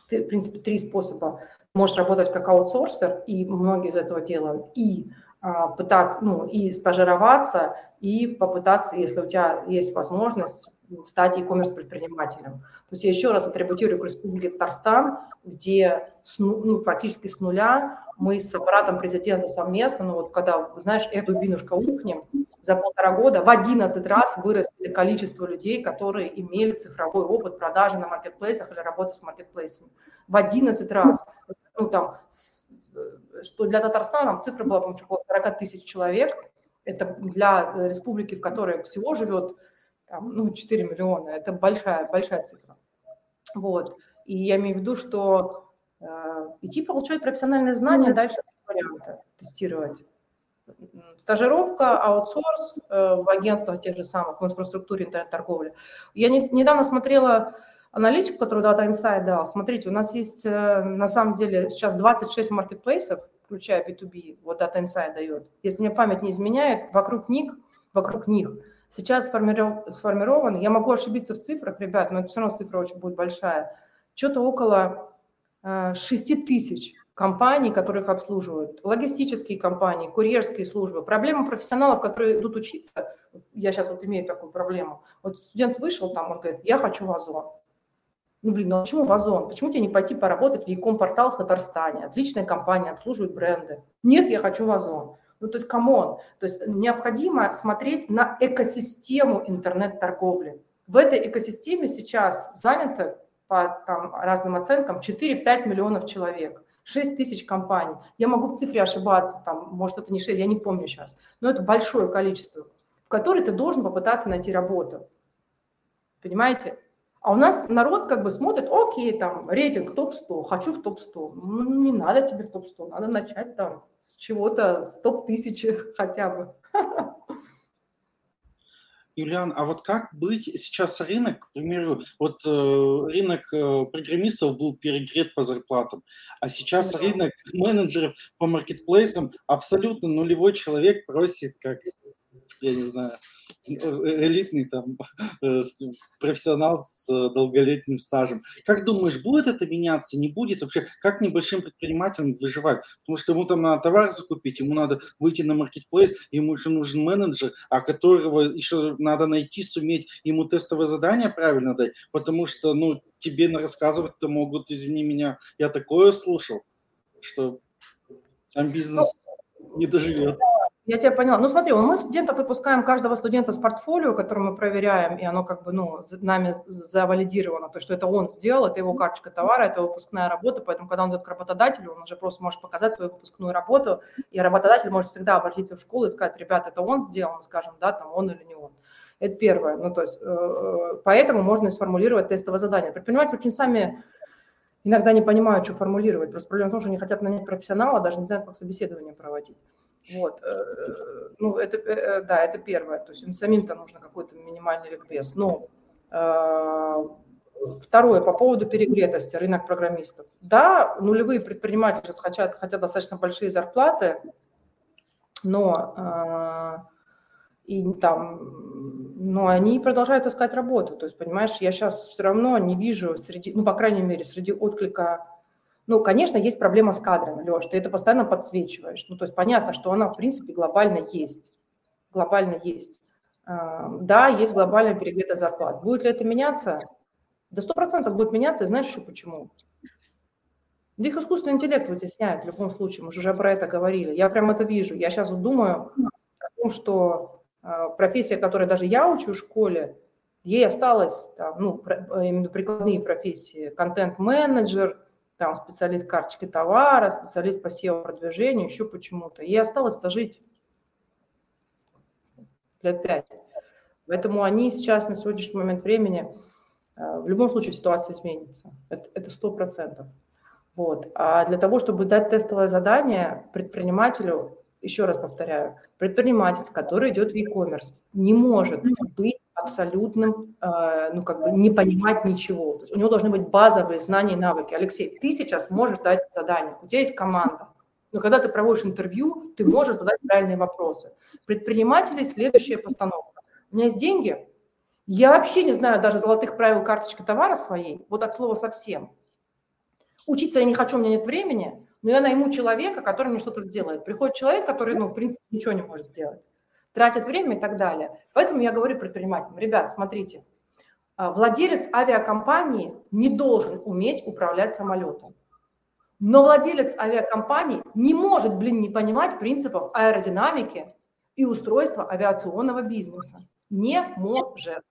ты, в принципе, три способа. Можешь работать как аутсорсер, и многие из этого делают, и а, пытаться, ну, и стажироваться, и попытаться, если у тебя есть возможность, стать e-commerce предпринимателем. То есть я еще раз атрибутирую к Республике Татарстан, где с, ну, фактически с нуля мы с аппаратом президента совместно, ну вот когда, знаешь, эту бинушка ухнем, за полтора года в 11 раз выросли количество людей, которые имели цифровой опыт продажи на маркетплейсах или работы с маркетплейсами. В 11 раз. Ну, там, что для Татарстана цифра была, по-моему, около 40 тысяч человек. Это для республики, в которой всего живет там, ну, 4 миллиона. Это большая, большая цифра. Вот. И я имею в виду, что э, идти получать профессиональные знания, дальше варианты тестировать. Стажировка, аутсорс э, в агентствах тех же самых, в инфраструктуре интернет-торговли. Я не, недавно смотрела аналитику, которую Data Insight дал. Смотрите, у нас есть э, на самом деле сейчас 26 маркетплейсов, включая B2B, вот Data Insight дает. Если мне память не изменяет, вокруг них, вокруг них сейчас сформирован, я могу ошибиться в цифрах, ребят, но все равно цифра очень будет большая, что-то около 6 э, тысяч компаний, которых обслуживают, логистические компании, курьерские службы. Проблема профессионалов, которые идут учиться, я сейчас вот имею такую проблему. Вот студент вышел там, он говорит, я хочу в Озон. Ну, блин, ну почему в Озон? Почему тебе не пойти поработать в E-com портал в Татарстане? Отличная компания, обслуживает бренды. Нет, я хочу в Озон. Ну, то есть, come on. То есть, необходимо смотреть на экосистему интернет-торговли. В этой экосистеме сейчас занято по там, разным оценкам 4-5 миллионов человек. 6 тысяч компаний. Я могу в цифре ошибаться, там, может, это не 6, я не помню сейчас, но это большое количество, в которое ты должен попытаться найти работу. Понимаете? А у нас народ как бы смотрит, окей, там, рейтинг топ-100, хочу в топ-100. Ну, не надо тебе в топ-100, надо начать там с чего-то, с топ-1000 хотя бы. Юлиан, а вот как быть сейчас рынок, к примеру, вот э, рынок э, программистов был перегрет по зарплатам, а сейчас да. рынок менеджеров по маркетплейсам абсолютно нулевой человек просит как я не знаю, элитный там э, профессионал с долголетним стажем. Как думаешь, будет это меняться, не будет? Вообще, как небольшим предпринимателям выживать? Потому что ему там надо товар закупить, ему надо выйти на маркетплейс, ему еще нужен менеджер, а которого еще надо найти, суметь ему тестовое задание правильно дать, потому что, ну, тебе рассказывать-то могут, извини меня, я такое слушал, что там бизнес не доживет. Я тебя поняла. Ну смотри, мы студентов выпускаем каждого студента с портфолио, которое мы проверяем, и оно как бы, ну, нами завалидировано, то, что это он сделал, это его карточка товара, это выпускная работа, поэтому когда он идет к работодателю, он уже просто может показать свою выпускную работу, и работодатель может всегда обратиться в школу и сказать, ребята, это он сделал, мы скажем, да, там он или не он. Это первое. Ну, то есть, э, поэтому можно и сформулировать тестовое задание. Предприниматели очень сами иногда не понимают, что формулировать. Просто проблема в том, что они хотят нанять профессионала, даже не знают, как собеседование проводить. Вот, э, ну, это, э, э, да, это первое. То есть им самим-то нужно какой-то минимальный ликбез. Но Второе, по поводу перегретости, рынок программистов. Да, нулевые предприниматели хотят, хотят достаточно большие зарплаты, но, и там, но они продолжают искать работу. То есть, понимаешь, я сейчас все равно не вижу среди, ну, по крайней мере, среди отклика ну, конечно, есть проблема с кадрами, Леш, ты это постоянно подсвечиваешь. Ну, то есть понятно, что она, в принципе, глобально есть. Глобально есть. Да, есть глобальная перегретая зарплат. Будет ли это меняться? До сто процентов будет меняться, и знаешь еще почему? Да их искусственный интеллект вытесняет в любом случае, мы же уже про это говорили. Я прям это вижу. Я сейчас думаю о том, что а, профессия, которой даже я учу в школе, ей осталось, ну, именно прикладные профессии, контент-менеджер, там специалист карточки товара, специалист по SEO-продвижению, еще почему-то. И осталось-то жить лет пять. Поэтому они сейчас на сегодняшний момент времени, э, в любом случае ситуация изменится. Это сто процентов. Вот. А для того, чтобы дать тестовое задание предпринимателю, еще раз повторяю, предприниматель, который идет в e-commerce, не может быть абсолютным, э, ну, как бы не понимать ничего. То есть у него должны быть базовые знания и навыки. Алексей, ты сейчас можешь дать задание, у тебя есть команда, но когда ты проводишь интервью, ты можешь задать правильные вопросы. Предприниматели следующая постановка. У меня есть деньги, я вообще не знаю даже золотых правил карточки товара своей, вот от слова совсем. Учиться я не хочу, у меня нет времени, но я найму человека, который мне что-то сделает. Приходит человек, который, ну, в принципе, ничего не может сделать тратят время и так далее. Поэтому я говорю предпринимателям, ребят, смотрите, а, владелец авиакомпании не должен уметь управлять самолетом. Но владелец авиакомпании не может, блин, не понимать принципов аэродинамики и устройства авиационного бизнеса. Не может.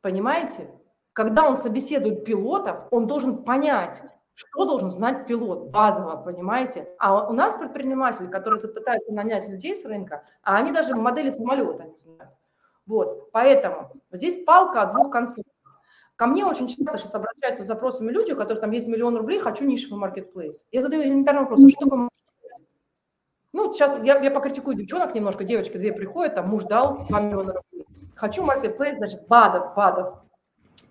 Понимаете? Когда он собеседует пилотов, он должен понять, что должен знать пилот базово, понимаете? А у нас предприниматели, которые пытаются нанять людей с рынка, а они даже модели самолета не знают. Вот, поэтому здесь палка от двух концов. Ко мне очень часто сейчас обращаются с запросами люди, у которых там есть миллион рублей, хочу нишевый маркетплейс. Я задаю элементарный вопрос, а что такое? Ну, сейчас я, я покритикую девчонок немножко, девочки две приходят, там муж дал 2 миллиона рублей. Хочу маркетплейс, значит, БАДов, БАДов.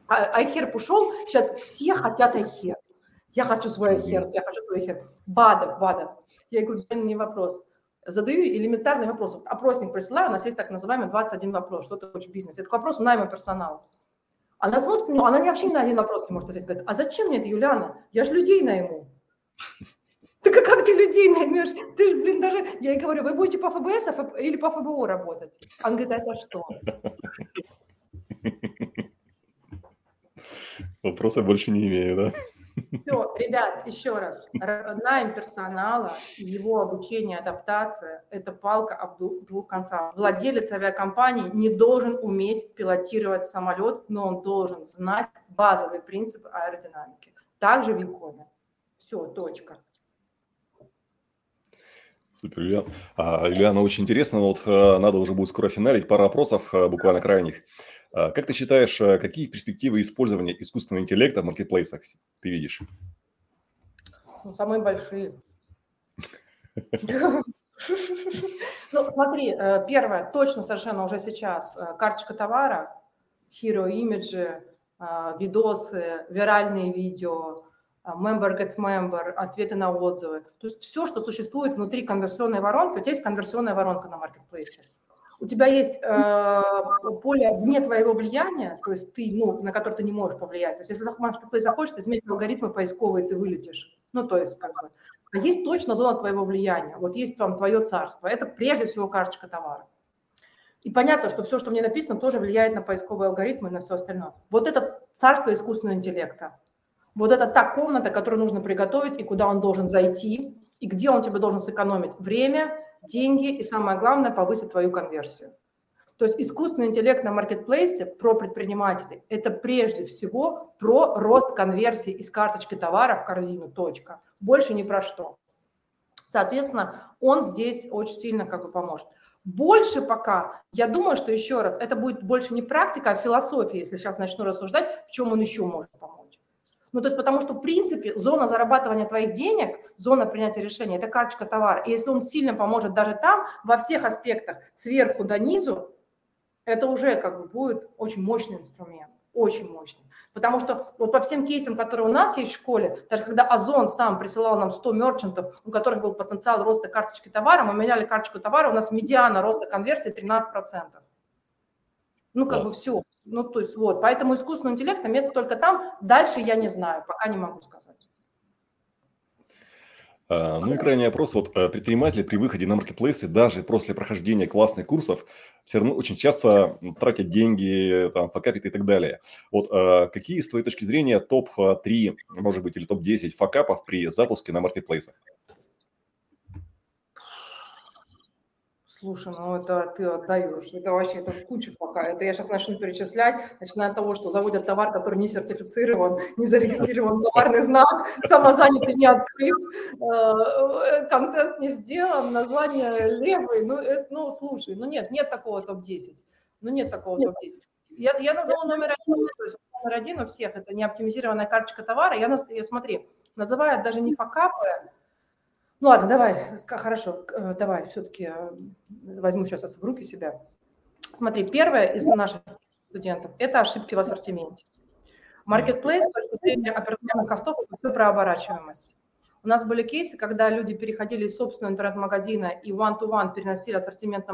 А, Айхер ушел, сейчас все хотят Айхер. Я хочу свой хер, я хочу свой хер. БАДов, БАДов. Я говорю, не вопрос. Задаю элементарный вопрос. Опросник присылаю, у нас есть так называемый 21 вопрос. Что ты хочешь бизнес? Это вопрос найма персонала. Она смотрит на она вообще на один вопрос не может ответить. Говорит, а зачем мне это, Юлиана? Я же людей найму. Так а как ты людей наймешь? Ты же, блин, даже... Я ей говорю, вы будете по ФБС или по ФБО работать? Она говорит, а это что? Вопроса больше не имею, да? Все, ребят, еще раз. Найм персонала, его обучение, адаптация – это палка об двух концах. Владелец авиакомпании не должен уметь пилотировать самолет, но он должен знать базовый принцип аэродинамики. Также в Якоме. Все, точка. Супер, Илья. А, Ильяна, очень интересно. Вот э, надо уже будет скоро финалить. Пара вопросов, э, буквально крайних. А, как ты считаешь, а, какие перспективы использования искусственного интеллекта в маркетплейсах ты видишь? Ну, самые большие. Ну, смотри, э, первое, точно совершенно уже сейчас э, карточка товара, hero имиджи, э, видосы, виральные видео, member gets member, ответы на отзывы. То есть все, что существует внутри конверсионной воронки, у тебя есть конверсионная воронка на маркетплейсе. У тебя есть э, поле вне твоего влияния, то есть ты, ну, на которое ты не можешь повлиять. То есть если маркетплейс захочешь, изменить алгоритмы поисковые, ты вылетишь. Ну, то есть как бы. А есть точно зона твоего влияния. Вот есть там твое царство. Это прежде всего карточка товара. И понятно, что все, что мне написано, тоже влияет на поисковые алгоритмы и на все остальное. Вот это царство искусственного интеллекта. Вот это та комната, которую нужно приготовить, и куда он должен зайти, и где он тебе должен сэкономить время, деньги, и самое главное, повысить твою конверсию. То есть искусственный интеллект на маркетплейсе про предпринимателей – это прежде всего про рост конверсии из карточки товара в корзину, точка. Больше ни про что. Соответственно, он здесь очень сильно как бы поможет. Больше пока, я думаю, что еще раз, это будет больше не практика, а философия, если сейчас начну рассуждать, в чем он еще может помочь. Ну, то есть потому что, в принципе, зона зарабатывания твоих денег, зона принятия решения – это карточка товара. И если он сильно поможет даже там, во всех аспектах, сверху до низу, это уже как бы будет очень мощный инструмент, очень мощный. Потому что вот по всем кейсам, которые у нас есть в школе, даже когда Озон сам присылал нам 100 мерчантов, у которых был потенциал роста карточки товара, мы меняли карточку товара, у нас медиана роста конверсии 13%. Ну, как Класс. бы все. Ну, то есть вот, поэтому искусственный интеллект на место только там. Дальше я не знаю, пока не могу сказать. А, ну и крайний вопрос. Вот э, предприниматели при выходе на маркетплейсы, даже после прохождения классных курсов, все равно очень часто тратят деньги, там, факапят и так далее. Вот а, какие, с твоей точки зрения, топ-3, может быть, или топ-10 факапов при запуске на маркетплейсах? Слушай, ну это ты отдаешь. Это вообще это куча пока. Это я сейчас начну перечислять, начиная от того, что заводят товар, который не сертифицирован, не зарегистрирован товарный знак, самозанятый не открыт, э, контент не сделан, название левый. Ну, это, ну, слушай, ну нет, нет такого топ-10. Ну нет такого топ-10. Я, я назову номер один, то есть номер один у всех, это не оптимизированная карточка товара. Я, я смотри, называют даже не факапы, ну ладно, давай, хорошо, э, давай, все-таки э, возьму сейчас в руки себя. Смотри, первое из наших студентов – это ошибки в ассортименте. Marketplace с точки зрения операционных костов – это все про оборачиваемость. У нас были кейсы, когда люди переходили из собственного интернет-магазина и one-to-one переносили ассортимент на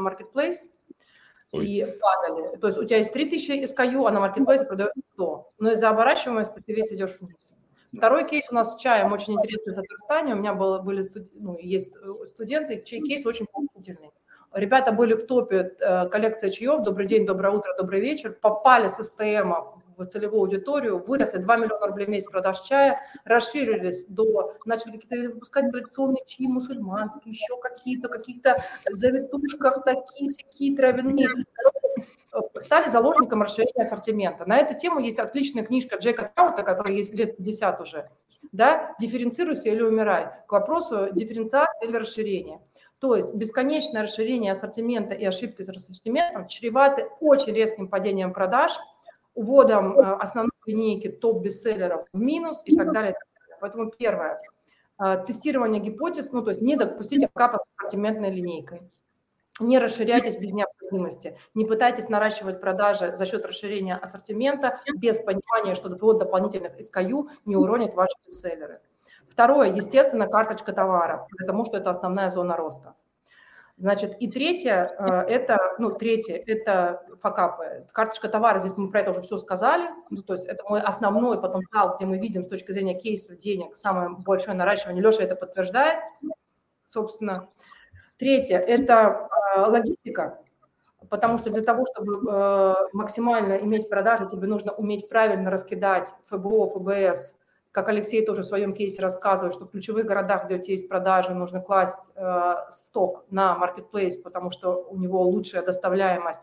Ой. и падали. То есть у тебя есть 3000 SKU, а на Marketplace продается 100. Но из-за оборачиваемости ты весь идешь вниз. Второй кейс у нас с чаем очень интересный в Татарстане. У меня было, были ну, есть э, студенты, чей кейс очень положительный. Ребята были в топе э, коллекция чаев. Добрый день, доброе утро, добрый вечер. Попали с СТМ в целевую аудиторию, выросли 2 миллиона рублей в месяц продаж чая, расширились до, начали какие-то выпускать коллекционные чаи мусульманские, еще какие-то, каких-то завитушках, такие, всякие травяные стали заложником расширения ассортимента. На эту тему есть отличная книжка Джека Траута, которая есть лет 50 уже, да, «Дифференцируйся или умирай», к вопросу дифференциации или расширения. То есть бесконечное расширение ассортимента и ошибки с ассортиментом чреваты очень резким падением продаж, уводом э, основной линейки топ-бестселлеров в минус и так далее. Поэтому первое, э, тестирование гипотез, ну то есть не допустить обкапа с ассортиментной линейкой. Не расширяйтесь без необходимости. Не пытайтесь наращивать продажи за счет расширения ассортимента без понимания, что ввод дополнительных SKU не уронит ваши бестселлеры. Второе, естественно, карточка товара, потому что это основная зона роста. Значит, и третье, э, это, ну, третье, это факапы. Карточка товара, здесь мы про это уже все сказали, ну, то есть это мой основной потенциал, где мы видим с точки зрения кейса денег самое большое наращивание. Леша это подтверждает, собственно. Третье – это э, логистика, потому что для того, чтобы э, максимально иметь продажи, тебе нужно уметь правильно раскидать ФБО, ФБС, как Алексей тоже в своем кейсе рассказывает, что в ключевых городах, где у тебя есть продажи, нужно класть э, сток на marketplace, потому что у него лучшая доставляемость,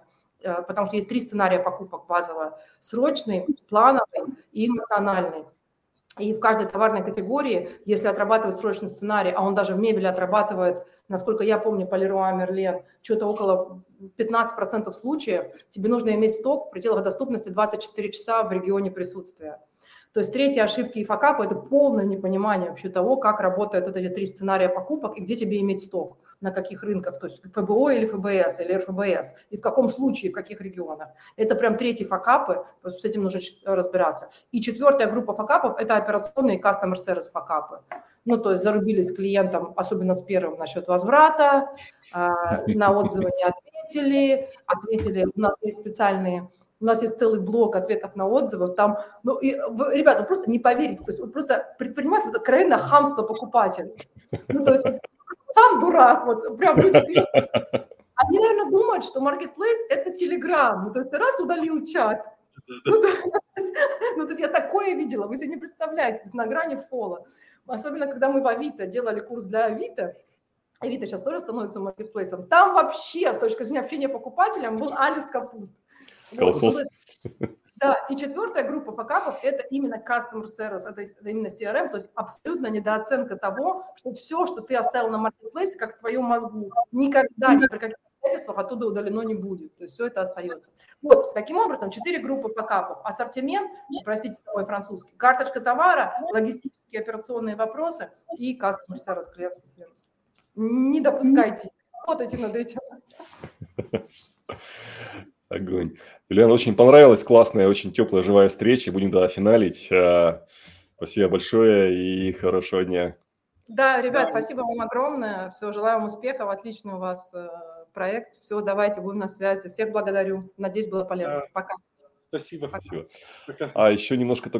потому что есть три сценария покупок базово: срочный, плановый и эмоциональный. И в каждой товарной категории, если отрабатывать срочный сценарий, а он даже в мебели отрабатывает, насколько я помню, по Леруа Мерлен, что-то около 15% случаев, тебе нужно иметь сток в пределах доступности 24 часа в регионе присутствия. То есть третья ошибки и факапы – это полное непонимание вообще того, как работают вот эти три сценария покупок и где тебе иметь сток. на каких рынках, то есть ФБО или ФБС, или РФБС, и в каком случае, в каких регионах. Это прям третий факапы, с этим нужно разбираться. И четвертая группа факапов – это операционные customer service факапы. Ну, то есть зарубились клиентам, особенно с первым насчет возврата, а, на отзывы не ответили, ответили, у нас есть специальные у нас есть целый блок ответов на отзывы. Там, ну, и, ребята, просто не поверите. То есть вот просто предприниматель, вот откровенно хамство покупателя. Ну, то есть вот, сам дурак, вот прям люди пишут. Они, наверное, думают, что Marketplace – это Telegram. Ну, то есть ты раз удалил чат. Ну то, есть, ну, то есть я такое видела, вы себе не представляете, то есть на грани фола. Особенно, когда мы в Авито делали курс для Авито, Авито сейчас тоже становится маркетплейсом, там вообще, с точки зрения общения покупателям, был Алис Капут. Колхоз. Вот, да, и четвертая группа факапов – это именно customer service, это, это именно CRM, то есть абсолютно недооценка того, что все, что ты оставил на маркетплейсе, как в твоем мозгу, никогда ни при каких обстоятельствах оттуда удалено не будет. То есть все это остается. Вот, таким образом, четыре группы факапов. Ассортимент, простите мой французский, карточка товара, логистические операционные вопросы и customer service, клиентский сервис. Не допускайте, работайте над этим. Огонь. Юлиан, очень понравилась, классная, очень теплая, живая встреча. Будем тогда финалить. А, спасибо большое и хорошего дня. Да, ребят, спасибо вам огромное. Все, желаю вам успехов. Отличный у вас э, проект. Все, давайте, будем на связи. Всех благодарю. Надеюсь, было полезно. Пока. Спасибо. Спасибо. Пока. А еще немножко только